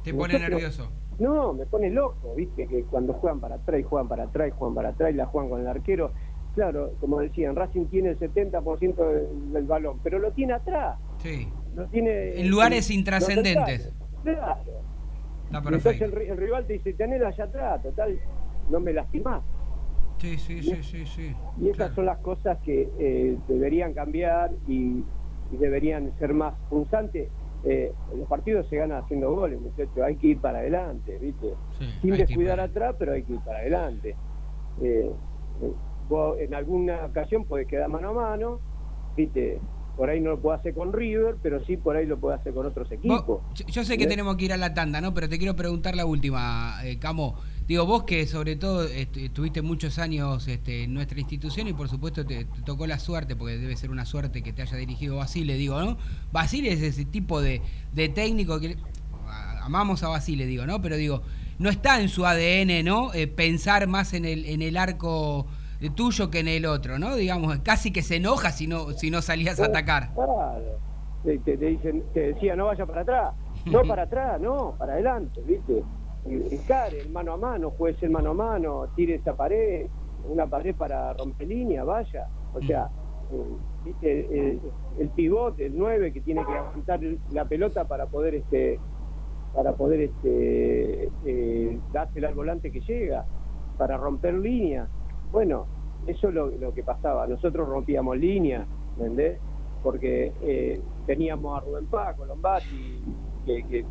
[SPEAKER 1] Te pone
[SPEAKER 3] nosotros-
[SPEAKER 1] nervioso.
[SPEAKER 3] no, me pone loco, viste, que cuando juegan para atrás y juegan para atrás y juegan para atrás y la juegan con el arquero. Claro, como decían, Racing tiene el 70% del, del balón, pero lo tiene atrás,
[SPEAKER 1] Sí.
[SPEAKER 3] lo tiene...
[SPEAKER 1] En lugares intrascendentes.
[SPEAKER 3] Claro.
[SPEAKER 1] Está
[SPEAKER 3] Entonces
[SPEAKER 1] perfecto.
[SPEAKER 3] el, ri- el rival te dice, tenés allá atrás, total, no me lastimás.
[SPEAKER 1] Sí, sí, sí, sí, sí.
[SPEAKER 3] Y esas
[SPEAKER 1] Claro.
[SPEAKER 3] son las cosas que eh, deberían cambiar y, y deberían ser más punzantes. Eh, los partidos se ganan haciendo goles, muchachos, hay que ir para adelante, ¿viste?
[SPEAKER 1] Sí,
[SPEAKER 3] sin descuidar
[SPEAKER 1] ir
[SPEAKER 3] atrás, pero hay que ir para adelante. Eh, eh, vos en alguna ocasión podés quedar mano a mano, viste, por ahí no lo puedo hacer con River, pero sí por ahí lo puedo hacer con otros equipos.
[SPEAKER 1] Yo- sé que tenemos que ir a la tanda, ¿no? Pero te quiero preguntar la última, eh, Camo. Digo, vos que sobre todo est- estuviste muchos años este, en nuestra institución y por supuesto te, te tocó la suerte, porque debe ser una suerte que te haya dirigido Basile, digo, ¿no? Basile es ese tipo de, de técnico que... Amamos a Basile, digo, ¿no? Pero digo, no está en su ADN, ¿no? Eh, pensar más en el, en el arco tuyo que en el otro, ¿no? Digamos, casi que se enoja si no, si no salías a atacar.
[SPEAKER 3] Claro. Te, te- te dicen, te decía, no vaya para atrás. No para atrás, no, para adelante, ¿viste? Encare, el mano a mano, puede ser mano a mano, tire esa pared, una pared para romper línea, vaya. O sea, eh, ¿viste? El, el pivote, el 9 que tiene que aguantar la pelota para poder este para poder este eh, dársela al volante que llega, para romper línea. Bueno, eso es lo, lo que pasaba. Nosotros rompíamos línea, ¿entendés? Porque eh, teníamos a Rubén Paco, Lombati, que, que,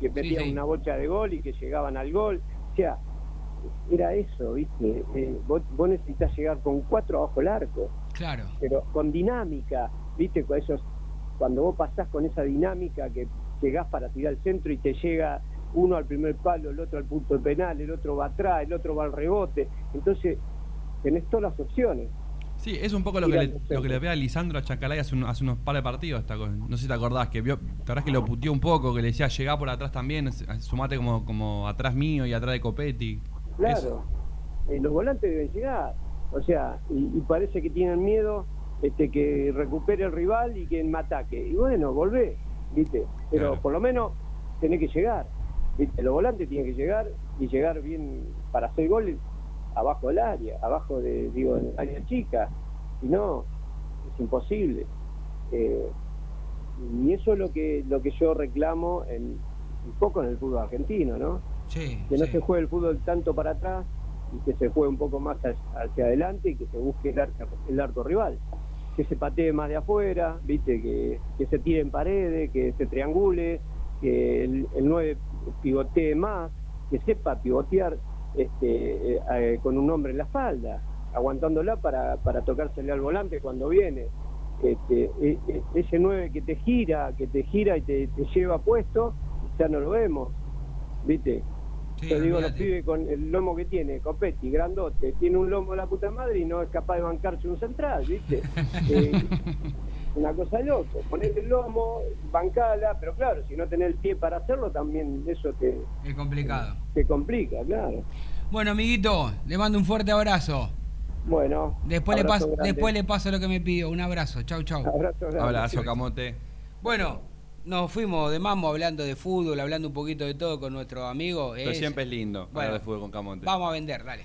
[SPEAKER 3] que metían
[SPEAKER 1] sí.
[SPEAKER 3] una bocha de gol y que llegaban al gol. O sea, era eso, ¿viste? Eh, vos, vos necesitas llegar con cuatro abajo el arco
[SPEAKER 1] Claro.
[SPEAKER 3] pero con dinámica, ¿viste? Con esos, cuando vos pasás con esa dinámica que llegás para tirar al centro y te llega uno al primer palo, el otro al punto penal, el otro va atrás, el otro va al rebote, entonces tenés todas las opciones.
[SPEAKER 2] Sí, es un poco lo que, le, lo que le ve a Lisandro a Chacalay hace, un- hace unos par de partidos. esta cosa. no sé si te acordás, que vio, te acordás que lo puteó un poco, que le decía llegá por atrás también, sumate como, como atrás mío y atrás de Copetti.
[SPEAKER 3] Claro, eh, los volantes deben llegar, o sea, y, y parece que tienen miedo este, que recupere el rival y que me ataque. Y bueno, volvé, ¿viste? Pero
[SPEAKER 2] Claro.
[SPEAKER 3] por lo menos tenés que llegar, ¿viste? Los volantes tienen que llegar y llegar bien para hacer goles abajo del área, abajo de, digo, en el área chica. Si no, es imposible. Eh, y eso es lo que, lo que yo reclamo en, un poco en el fútbol argentino, ¿no?
[SPEAKER 1] Sí.
[SPEAKER 3] que no
[SPEAKER 1] sí.
[SPEAKER 3] se juegue el fútbol tanto para atrás y que se juegue un poco más hacia, hacia adelante y que se busque el arco, el arco rival. Que se patee más de afuera, viste, que, que se tire en paredes, que se triangule, que el, el 9 pivotee más, que sepa pivotear este, eh, eh, con un hombre en la espalda, aguantándola para, para tocársele al volante cuando viene. Este, e- e- ese 9 que te gira, que te gira y te, te lleva puesto, ya no lo vemos, ¿viste?
[SPEAKER 1] Sí,
[SPEAKER 3] Yo digo, los pibes con el lomo que tiene, Copetti, grandote, tiene un lomo de la puta madre y no es capaz de bancarse un central, ¿viste? Eh, una cosa loco, poner el lomo, bancala, pero claro, si no tenés el pie para hacerlo, también eso te,
[SPEAKER 1] Es complicado.
[SPEAKER 3] te complica, claro.
[SPEAKER 1] Bueno, amiguito, le mando un fuerte abrazo.
[SPEAKER 3] Bueno,
[SPEAKER 1] Después le, paso,
[SPEAKER 3] grande.
[SPEAKER 1] después le paso lo que me pidió. Un abrazo. Chau, chau.
[SPEAKER 3] Abrazo grande.
[SPEAKER 2] Abrazo, Camote.
[SPEAKER 1] Bueno, nos fuimos de mambo hablando de fútbol, hablando un poquito de todo con nuestro amigo.
[SPEAKER 2] Pero
[SPEAKER 1] Es-
[SPEAKER 2] siempre es lindo
[SPEAKER 1] Bueno,
[SPEAKER 2] hablar de fútbol con Camote.
[SPEAKER 1] Vamos a vender, dale.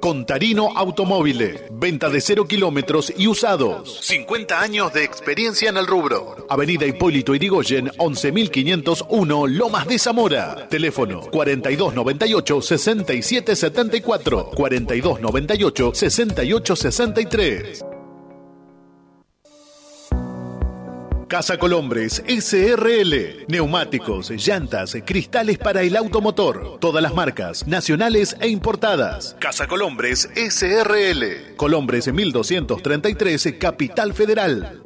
[SPEAKER 4] Contarino Automóvil. Venta de cero kilómetros y usados. 50 años de experiencia en el rubro. Avenida Hipólito Irigoyen, 11501, Lomas de Zamora. Teléfono 4298-6774. 4298-6863. Casa Colombres SRL. Neumáticos, llantas, cristales para el automotor. Todas las marcas, nacionales e importadas. Casa Colombres SRL. Colombres 1233, Capital Federal.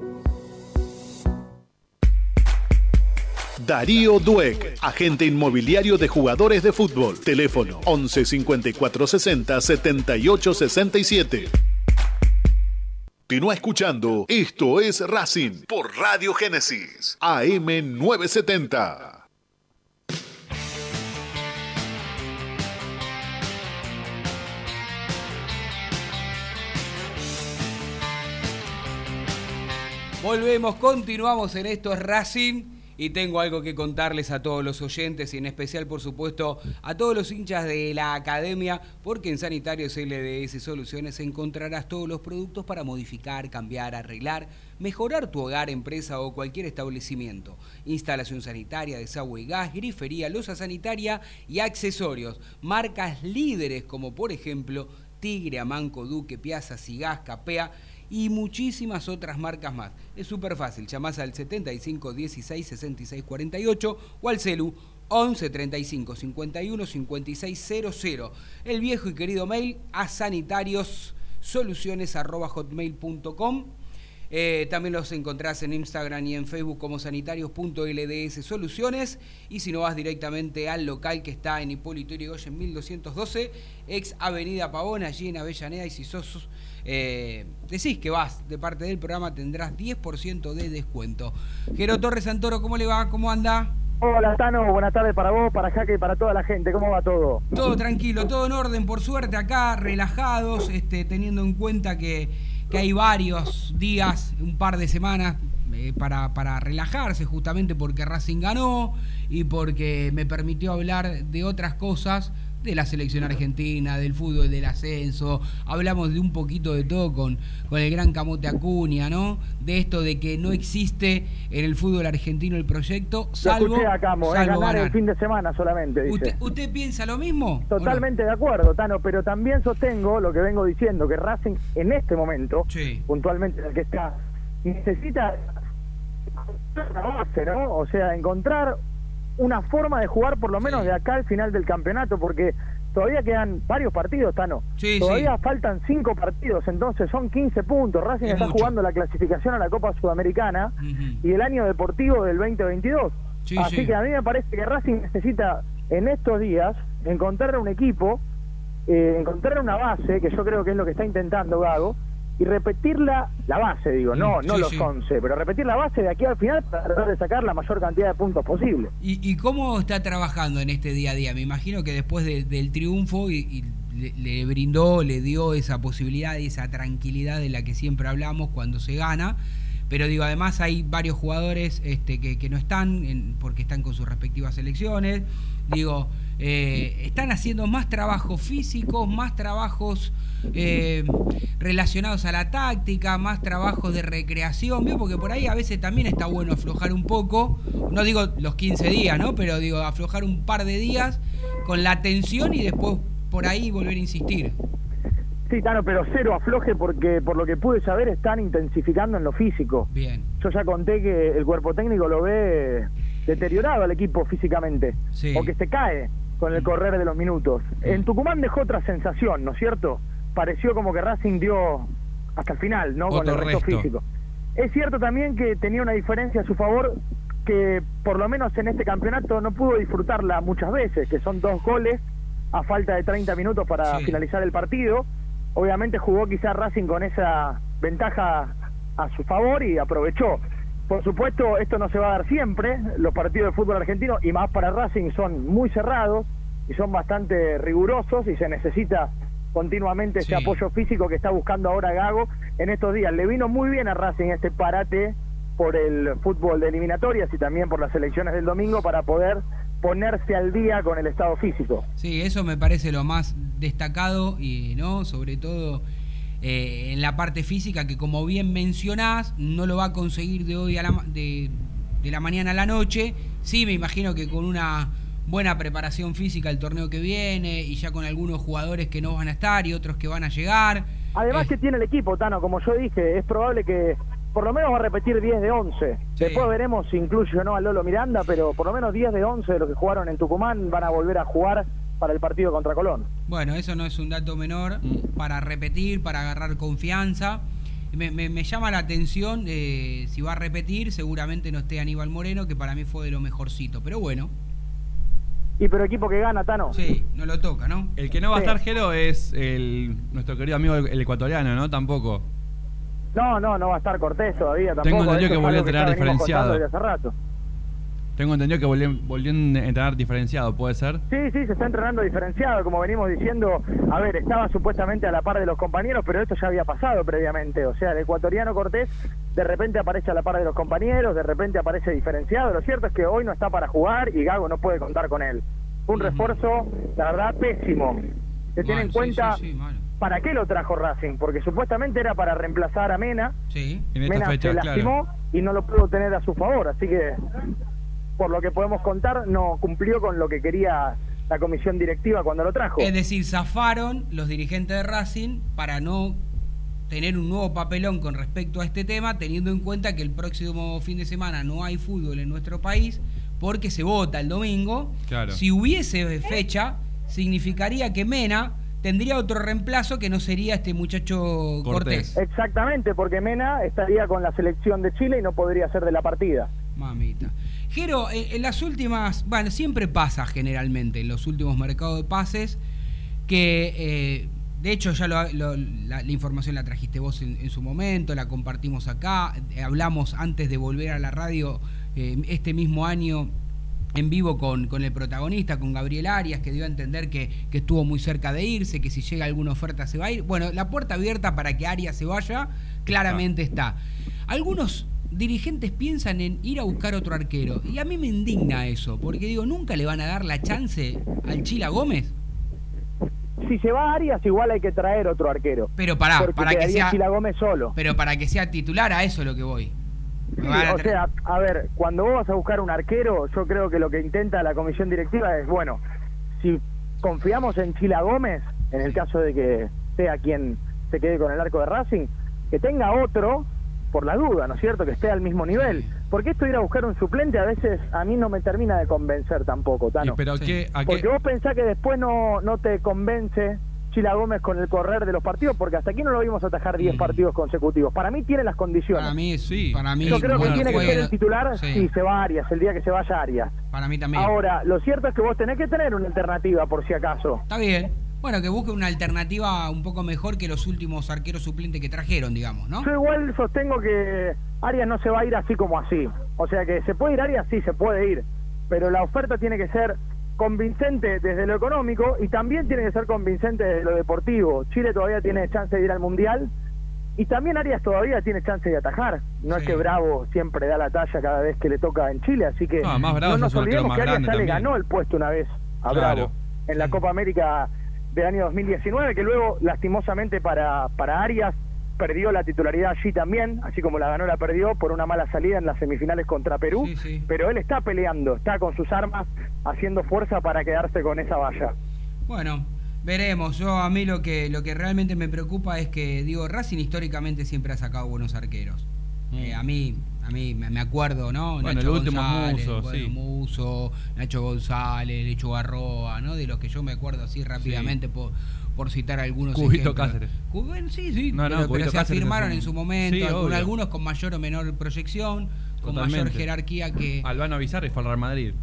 [SPEAKER 4] Darío Dueck, agente inmobiliario de jugadores de fútbol. Teléfono 11 54 60 78 67. Continúa escuchando Esto es Racing por Radio Génesis AM 970.
[SPEAKER 1] Volvemos, continuamos en Esto es Racing y tengo algo que contarles a todos los oyentes y en especial, por supuesto, a todos los hinchas de la academia, porque en Sanitarios LDS Soluciones encontrarás todos los productos para modificar, cambiar, arreglar, mejorar tu hogar, empresa o cualquier establecimiento. Instalación sanitaria, desagüe y gas, grifería, losa sanitaria y accesorios. Marcas líderes como por ejemplo Tigre, Amanco, Duque, Piazza, Sigas, Capea y muchísimas otras marcas más. Es súper fácil, llamás al 75 16 66 48 o al celu 11 35 51 56 00. El viejo y querido mail a sanitarios hotmail.com eh, también los encontrás en Instagram y en Facebook como sanitarios.lds soluciones. Y si no vas directamente al local que está en Hipólito Yrigoyen 1212, ex Avenida Pavón, allí en Avellaneda. Y si sos eh, decís que vas de parte del programa, tendrás 10% de descuento. Jero Torres Santoro, ¿cómo le va? ¿Cómo anda?
[SPEAKER 5] Hola, Tano, buenas tardes para vos, para Jaque y para toda la gente. ¿Cómo va todo?
[SPEAKER 1] Todo tranquilo, todo en orden, por suerte, acá relajados, este, teniendo en cuenta que, que hay varios días, un par de semanas, eh, para, para, relajarse, justamente porque Racing ganó y porque me permitió hablar de otras cosas de la selección argentina, del fútbol, del ascenso, hablamos de un poquito de todo con, con el gran Camote Acuña, ¿no? De esto de que no existe en el fútbol argentino el proyecto, salvo,
[SPEAKER 5] a Camo, ganar, el fin de semana solamente.
[SPEAKER 1] ¿Usted, piensa lo mismo?
[SPEAKER 5] Totalmente de acuerdo, Tano, pero también sostengo lo que vengo diciendo, que Racing en este momento, puntualmente en el que está, necesita una base, ¿no? O sea, encontrar una forma de jugar por lo menos de acá al final del campeonato, porque todavía quedan varios partidos, Tano. todavía faltan cinco partidos, entonces son 15 puntos. Racing está jugando la clasificación a la Copa Sudamericana y el año deportivo del 2022. Así que a mí me parece que Racing necesita en estos días encontrar un equipo, eh, encontrar una base, que yo creo que es lo que está intentando Gago, y repetirla, la base digo, no, no los 11, pero repetir la base de aquí al final para tratar de sacar la mayor cantidad de puntos posible.
[SPEAKER 1] ¿Y, cómo está trabajando en este día a día? Me imagino que después del triunfo y, le, brindó, le dio esa posibilidad y esa tranquilidad de la que siempre hablamos cuando se gana. Pero digo, además hay varios jugadores este, que, que no están porque están con sus respectivas selecciones. Digo, eh, están haciendo más trabajos físicos, más trabajos eh, relacionados a la táctica, más trabajos de recreación, porque por ahí a veces también está bueno aflojar un poco, no digo los 15 días, ¿no? Pero digo, aflojar un par de días con la tensión y después por ahí volver a insistir.
[SPEAKER 5] Sí, Tano, pero cero afloje porque por lo que pude saber están intensificando en lo físico.
[SPEAKER 1] Bien.
[SPEAKER 5] Yo ya conté que el cuerpo técnico lo ve deteriorado al equipo físicamente.
[SPEAKER 1] Sí.
[SPEAKER 5] O que se cae con el correr de los minutos. En Tucumán dejó otra sensación, ¿no es cierto? Pareció como que Racing dio hasta el final, ¿no? con el resto
[SPEAKER 2] resto.
[SPEAKER 5] físico. Es cierto también que tenía una diferencia a su favor que por lo menos en este campeonato no pudo disfrutarla muchas veces, que son dos goles a falta de 30 minutos para
[SPEAKER 1] Sí.
[SPEAKER 5] finalizar el partido. Obviamente jugó quizás Racing con esa ventaja a su favor y aprovechó. Por supuesto, esto no se va a dar siempre. Los partidos de fútbol argentino, y más para Racing, son muy cerrados y son bastante rigurosos y se necesita continuamente ese apoyo físico que está buscando ahora Gago en estos días. Le vino muy bien a Racing este parate por el fútbol de eliminatorias y también por las elecciones del domingo para poder ponerse al día con el estado físico.
[SPEAKER 1] Sí, eso me parece lo más destacado y no, sobre todo eh, en la parte física que como bien mencionás no lo va a conseguir de hoy a la ma- de, de la mañana a la noche. Sí, me imagino que con una buena preparación física el torneo que viene y ya con algunos jugadores que no van a estar y otros que van a llegar.
[SPEAKER 5] Además
[SPEAKER 1] Eh,
[SPEAKER 5] que tiene el equipo, Tano, como yo dije, es probable que por lo menos va a repetir 10 de 11.
[SPEAKER 1] Sí.
[SPEAKER 5] Después veremos si incluye o no a Lolo Miranda, pero por lo menos 10 de 11 de los que jugaron en Tucumán van a volver a jugar para el partido contra Colón.
[SPEAKER 1] Bueno, eso no es un dato menor
[SPEAKER 2] Mm.
[SPEAKER 1] para repetir, para agarrar confianza. Me, me- me llama la atención, eh, si va a repetir, seguramente no esté Aníbal Moreno, que para mí fue de lo mejorcito. Pero bueno,
[SPEAKER 5] Y pero equipo que gana, Tano.
[SPEAKER 1] sí, no lo toca, ¿no?
[SPEAKER 2] El que no va a estar Jero es el, nuestro querido amigo el, el ecuatoriano, ¿no? Tampoco.
[SPEAKER 5] No, no, no va a estar Cortés todavía tampoco.
[SPEAKER 2] Tengo entendido que volvió a entrenar
[SPEAKER 5] venimos
[SPEAKER 2] diferenciado.
[SPEAKER 5] hace rato.
[SPEAKER 2] Tengo entendido que volvió, volvió a entrenar diferenciado, ¿puede ser?
[SPEAKER 5] Sí, sí, se está entrenando diferenciado, como venimos diciendo. A ver, estaba supuestamente a la par de los compañeros, pero esto ya había pasado previamente. O sea, el ecuatoriano Cortés de repente aparece a la par de los compañeros, de repente aparece diferenciado. Lo cierto es que hoy no está para jugar y Gago no puede contar con él. Un refuerzo, la verdad, pésimo. Se tiene en
[SPEAKER 1] sí,
[SPEAKER 5] cuenta
[SPEAKER 1] sí, sí, mal.
[SPEAKER 5] para qué lo trajo Racing, porque supuestamente era para reemplazar a Mena.
[SPEAKER 1] Sí.
[SPEAKER 2] En esta
[SPEAKER 5] Mena
[SPEAKER 2] fecha,
[SPEAKER 5] se lastimó
[SPEAKER 2] claro.
[SPEAKER 5] y no lo pudo tener a su favor, así que por lo que podemos contar no cumplió con lo que quería la comisión directiva cuando lo trajo.
[SPEAKER 1] Es decir, zafaron los dirigentes de Racing para no tener un nuevo papelón con respecto a este tema, teniendo en cuenta que el próximo fin de semana no hay fútbol en nuestro país, porque se vota el domingo.
[SPEAKER 2] Claro.
[SPEAKER 1] Si hubiese fecha, significaría que Mena tendría otro reemplazo que no sería este muchacho
[SPEAKER 2] Cortés.
[SPEAKER 1] Cortés.
[SPEAKER 5] Exactamente, porque Mena estaría con la selección de Chile y no podría ser de la partida.
[SPEAKER 1] Mamita. Jero, en, en las últimas, bueno, siempre pasa generalmente en los últimos mercados de pases que, eh, de hecho, ya lo- lo- la, la información la trajiste vos en, en su momento, la compartimos acá, eh, hablamos antes de volver a la radio eh, este mismo año en vivo con, con el protagonista, con Gabriel Arias, que dio a entender que, que estuvo muy cerca de irse, que si llega alguna oferta se va a ir. Bueno, la puerta abierta para que Arias se vaya claramente está. Algunos dirigentes piensan en ir a buscar otro arquero, y a mí me indigna eso, porque digo, nunca le van a dar la chance al Chila Gómez.
[SPEAKER 5] Si se va a Arias, igual hay que traer otro arquero.
[SPEAKER 1] Pero pará, para que sea,
[SPEAKER 5] Chila Gómez solo.
[SPEAKER 1] pero para que sea titular, a eso es lo que voy.
[SPEAKER 5] Sí, o sea, a ver, cuando vos vas a buscar un arquero, yo creo que lo que intenta la comisión directiva es, bueno, si confiamos en Chila Gómez, en el caso de que sea quien se quede con el arco de Racing, que tenga otro, por la duda, ¿no es cierto? Que esté al mismo nivel. Porque esto ir a buscar un suplente a veces a mí no me termina de convencer tampoco,
[SPEAKER 2] Y
[SPEAKER 5] Tano.
[SPEAKER 2] pero
[SPEAKER 1] Sí.
[SPEAKER 2] ¿qué, a qué-
[SPEAKER 5] Porque vos pensás que después no, no te convence Chila Gómez con el correr de los partidos, porque hasta aquí no lo vimos atajar 10
[SPEAKER 1] Mm.
[SPEAKER 5] partidos consecutivos. Para mí tiene las condiciones.
[SPEAKER 1] Para mí,
[SPEAKER 2] Sí.
[SPEAKER 1] para mí,
[SPEAKER 5] Yo creo que tiene que ser el titular
[SPEAKER 1] sí,
[SPEAKER 5] si se va Arias, el día que se vaya Arias.
[SPEAKER 1] para mí también.
[SPEAKER 5] Ahora, lo cierto es que vos tenés que tener una alternativa por si acaso.
[SPEAKER 1] Está bien. Bueno, que busque una alternativa un poco mejor que los últimos arqueros suplentes que trajeron, digamos, ¿no?
[SPEAKER 5] Yo igual sostengo que Arias no se va a ir así como así. O sea que se puede ir Arias, sí, se puede ir. Pero la oferta tiene que ser convincente desde lo económico y también tiene que ser convincente desde lo deportivo. Chile todavía tiene chance de ir al Mundial y también Arias todavía tiene chance de atajar. No es que Bravo siempre da la talla cada vez que le toca en Chile, así que
[SPEAKER 2] No, más Bravo
[SPEAKER 5] no nos olvidemos que Arias ya le ganó el puesto una vez a
[SPEAKER 2] Claro.
[SPEAKER 5] Bravo en la. Copa América del año 2019, que luego lastimosamente para, para Arias perdió la titularidad allí también, así como la ganó la perdió por una mala salida en las semifinales contra Perú,
[SPEAKER 1] Sí, sí.
[SPEAKER 5] pero él está peleando, está con sus armas haciendo fuerza para quedarse con esa valla.
[SPEAKER 1] Bueno, Veremos, yo a mí lo que, lo que realmente me preocupa es que, digo, Racing históricamente siempre ha sacado buenos arqueros. Mm. Eh, a mí, a mí me acuerdo, ¿no?
[SPEAKER 2] Bueno, el último Muso,
[SPEAKER 1] sí. Muso, Nacho González, Lecho Garroa, ¿no? De los que yo me acuerdo así rápidamente por, por citar algunos
[SPEAKER 2] Cubito Cáceres.
[SPEAKER 1] sí, sí, no, no, pero, se afirmaron en su momento, algunos con mayor o menor proyección, con mayor jerarquía que...
[SPEAKER 2] Albano Bizarre fue al Real Madrid.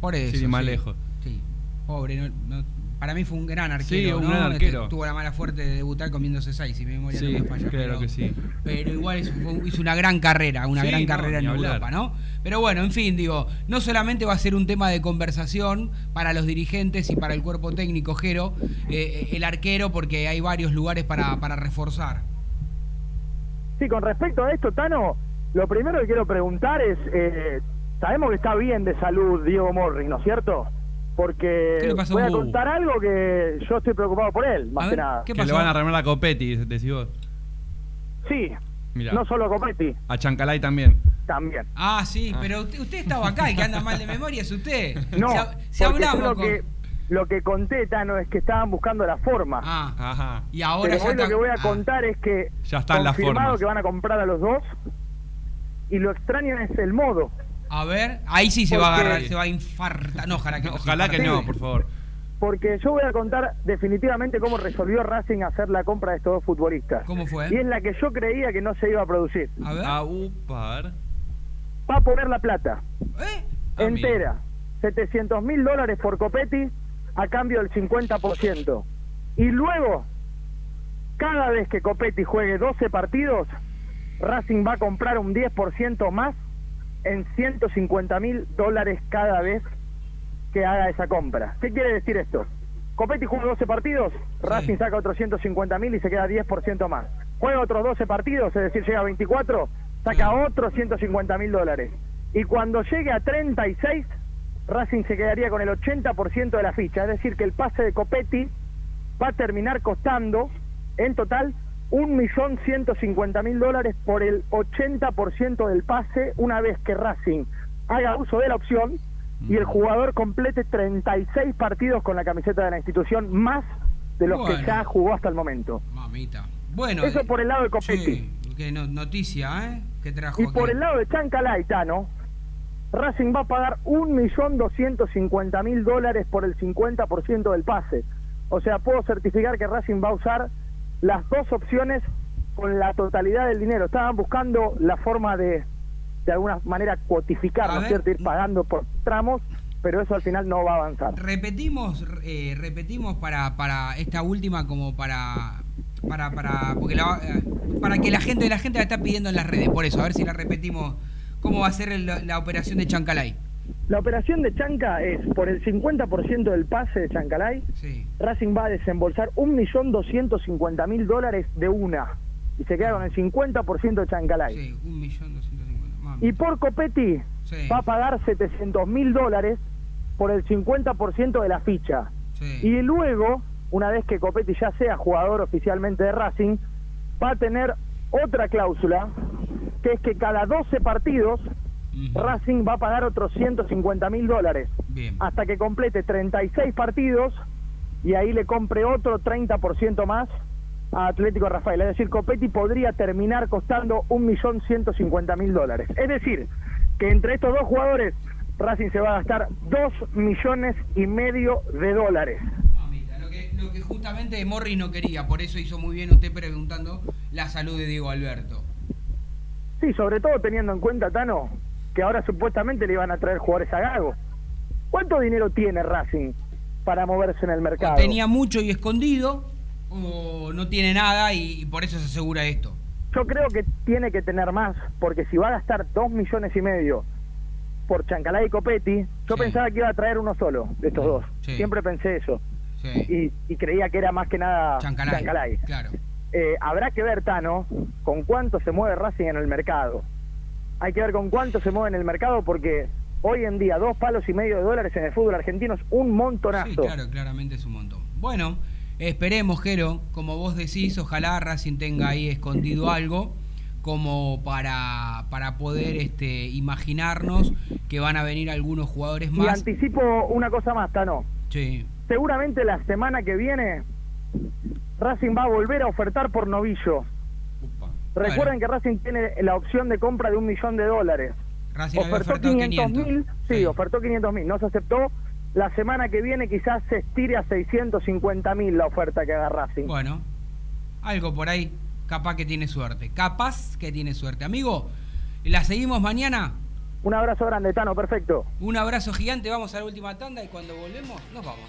[SPEAKER 1] Por eso. Sí,
[SPEAKER 2] más lejos.
[SPEAKER 1] Sí, pobre, no para mí fue un gran arquero.
[SPEAKER 2] Sí, un gran este, arquero.
[SPEAKER 1] tuvo la mala suerte de debutar comiéndose seis, si mi memoria
[SPEAKER 2] sí,
[SPEAKER 1] no me falla.
[SPEAKER 2] Claro que sí.
[SPEAKER 1] Pero igual hizo, una gran carrera, una gran carrera en Europa, ¿no? Pero bueno, en fin, digo, no solamente va a ser un tema de conversación para los dirigentes y para el cuerpo técnico, Jero, eh, el arquero, porque hay varios lugares para, para reforzar.
[SPEAKER 5] Sí, con respecto a esto, Tano, lo primero que quiero preguntar es, eh, sabemos que está bien de salud Diego Morris, ¿no es cierto? Porque voy a contar algo que yo estoy preocupado por él, más que nada.
[SPEAKER 2] Que le van a arreglar a Copetti, decís vos.
[SPEAKER 5] Sí, no solo a Copetti.
[SPEAKER 2] A Chancalay también.
[SPEAKER 5] También.
[SPEAKER 1] Ah, sí, ah. pero usted, estaba acá y que anda mal de memoria es usted.
[SPEAKER 5] No, si, hablamos lo, que, lo que conté, Tano, es que estaban buscando la forma.
[SPEAKER 1] Ah, ajá. Y ahora
[SPEAKER 5] pero hoy lo que voy a ah. contar es que
[SPEAKER 2] ya están las formas.
[SPEAKER 5] que van a comprar a los dos y lo extraño es el modo.
[SPEAKER 1] A ver, ahí sí se va a agarrar, se va a infartar. No, ojalá que no.
[SPEAKER 2] Ojalá que no, por favor.
[SPEAKER 5] Porque yo voy a contar definitivamente cómo resolvió Racing hacer la compra de estos dos futbolistas.
[SPEAKER 1] ¿Cómo fue?
[SPEAKER 5] Y es la que yo creía que no se iba a producir.
[SPEAKER 1] A ver.
[SPEAKER 2] A upar.
[SPEAKER 5] Va a poner la plata. ¿Eh? Entera. 700 mil dólares por Copetti a cambio del 50%. Y luego, cada vez que Copetti juegue 12 partidos, Racing va a comprar un 10% más en 150 mil dólares cada vez que haga esa compra. ¿Qué quiere decir esto? Copetti juega 12 partidos, Racing saca otros 150 mil y se queda 10% más. Juega otros 12 partidos, es decir, llega a 24, saca otros 150 mil dólares. Y cuando llegue a 36, Racing se quedaría con el 80% de la ficha. Es decir, que el pase de Copetti va a terminar costando en total un millón ciento cincuenta mil dólares por el 80% del pase una vez que Racing haga uso de la opción y el jugador complete 36 partidos con la camiseta de la institución más de los que ya jugó hasta el momento.
[SPEAKER 1] Mamita. Bueno,
[SPEAKER 5] eso por el lado de Copetti.
[SPEAKER 1] Sí, noticia, ¿eh? Que trajo
[SPEAKER 5] y por el lado de Chancalay, Tano, Racing va a pagar un millón doscientos cincuenta mil dólares por el 50% del pase. O sea, puedo certificar que Racing va a usar las dos opciones con la totalidad del dinero. Estaban buscando la forma de, de alguna manera, cuotificar, ¿no es cierto? Ir pagando por tramos, pero eso al final no va a avanzar.
[SPEAKER 1] Repetimos, eh, repetimos para, para esta última como para para para porque eh, para que la gente la gente la está pidiendo en las redes, por eso, a ver si la repetimos cómo va a ser la operación de Chancalay.
[SPEAKER 5] La operación de Chanca es por el 50% del pase de Chancalay, Racing va a desembolsar 1.250.000 dólares de una y se queda con el 50% de Chancalay.
[SPEAKER 1] Sí, 1.250.000.
[SPEAKER 5] Y por Copetti va a pagar 700.000 dólares por el 50% de la ficha. Y luego, una vez que Copetti ya sea jugador oficialmente de Racing, va a tener otra cláusula, que es que cada 12 partidos Racing va a pagar otros 150 mil dólares hasta que complete 36 partidos y ahí le compre otro 30% más a Atlético Rafael. Es decir, Copetti podría terminar costando 1.150.000 dólares. Es decir, que entre estos dos jugadores Racing se va a gastar 2 millones y medio de dólares.
[SPEAKER 1] lo, que, lo que justamente Morri no quería, por eso hizo muy bien usted preguntando la salud de Diego Alberto.
[SPEAKER 5] Sí, sobre todo teniendo en cuenta, Tano, que ahora supuestamente le iban a traer jugadores a Gago. ¿Cuánto dinero tiene Racing para moverse en el mercado?
[SPEAKER 1] tenía mucho y escondido, o no tiene nada y, por eso se asegura esto.
[SPEAKER 5] Yo creo que tiene que tener más, porque si va a gastar dos millones y medio por Chancalá y Copetti, yo pensaba que iba a traer uno solo de estos dos. Siempre pensé eso. Y, creía que era más que nada Chancalay.
[SPEAKER 1] Claro.
[SPEAKER 5] Eh, habrá que ver, Tano, con cuánto se mueve Racing en el mercado hay que ver con cuánto se mueve en el mercado porque hoy en día dos palos y medio de dólares en el fútbol argentino es un montonazo. Sí,
[SPEAKER 1] claro, claramente es un montón. Bueno, esperemos, Jero, como vos decís, ojalá Racing tenga ahí escondido algo como para, para poder este, imaginarnos que van a venir algunos jugadores más.
[SPEAKER 5] Y anticipo una cosa más, Tano.
[SPEAKER 1] Sí.
[SPEAKER 5] seguramente la semana que viene Racing va a volver a ofertar por novillo. Recuerden que Racing tiene la opción de compra de un millón de dólares.
[SPEAKER 1] Racing
[SPEAKER 5] ofertó 500 mil, sí, ofertó 500 mil, no se aceptó. La semana que viene quizás se estire a 650 mil la oferta que haga Racing.
[SPEAKER 1] Bueno, algo por ahí, capaz que tiene suerte. Capaz que tiene suerte. Amigo, ¿la seguimos mañana?
[SPEAKER 5] Un abrazo grande, Tano, perfecto.
[SPEAKER 1] Un abrazo gigante, vamos a la última tanda y cuando volvemos nos vamos.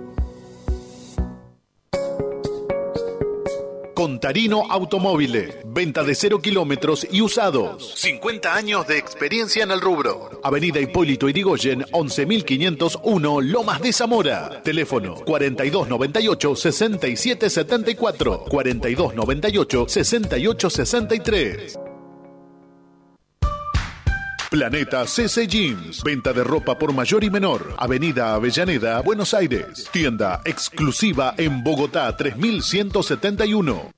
[SPEAKER 4] Contarino Automóviles. Venta de cero kilómetros y usados. 50 años de experiencia en el rubro. Avenida Hipólito Irigoyen, 11501, Lomas de Zamora. Teléfono 4298-6774. 4298-6863. Planeta CC Jeans. Venta de ropa por mayor y menor. Avenida Avellaneda, Buenos Aires. Tienda exclusiva en Bogotá 3171.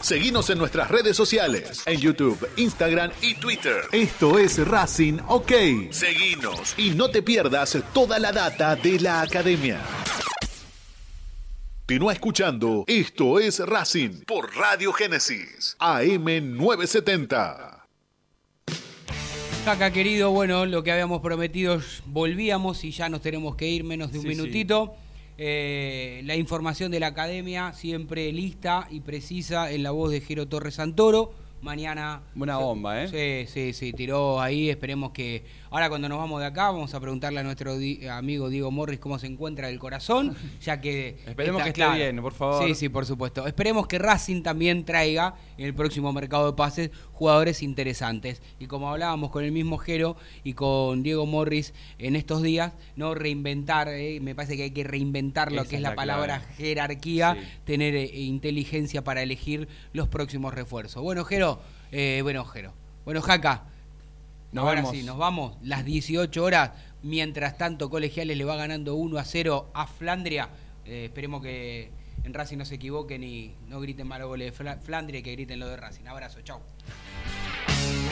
[SPEAKER 4] Seguinos en nuestras redes sociales, en YouTube, Instagram y Twitter. Esto es Racing OK. Seguinos y no te pierdas toda la data de la academia. Continúa escuchando Esto es Racing por Radio Génesis, AM 970.
[SPEAKER 1] Caca querido, bueno, lo que habíamos prometido, volvíamos y ya nos tenemos que ir menos de un minutito. Eh, la información de la academia siempre lista y precisa en la voz de Jero Torres Santoro. Mañana.
[SPEAKER 2] Buena bomba,
[SPEAKER 1] ¿eh? Sí, sí, sí, tiró ahí. Esperemos que. Ahora, cuando nos vamos de acá, vamos a preguntarle a nuestro amigo Diego Morris cómo se encuentra el corazón, ya que.
[SPEAKER 2] Esperemos que esté bien, por favor.
[SPEAKER 1] Sí, sí, por supuesto. Esperemos que Racing también traiga en el próximo mercado de pases jugadores interesantes. Y como hablábamos con el mismo Jero y con Diego Morris en estos días, no reinventar, ¿eh? me parece que hay que reinventar lo que es la, palabra jerarquía, tener eh, inteligencia para elegir los próximos refuerzos. Bueno, Jero. Eh, bueno, Jero. Bueno, Jaca. ahora sí, nos vamos. Las 18 horas. Mientras tanto, Colegiales le va ganando 1 a 0 a Flandria. Esperemos que en Racing no se equivoquen y no griten malo goles de Flandria y que griten lo de Racing. Abrazo, chau. Música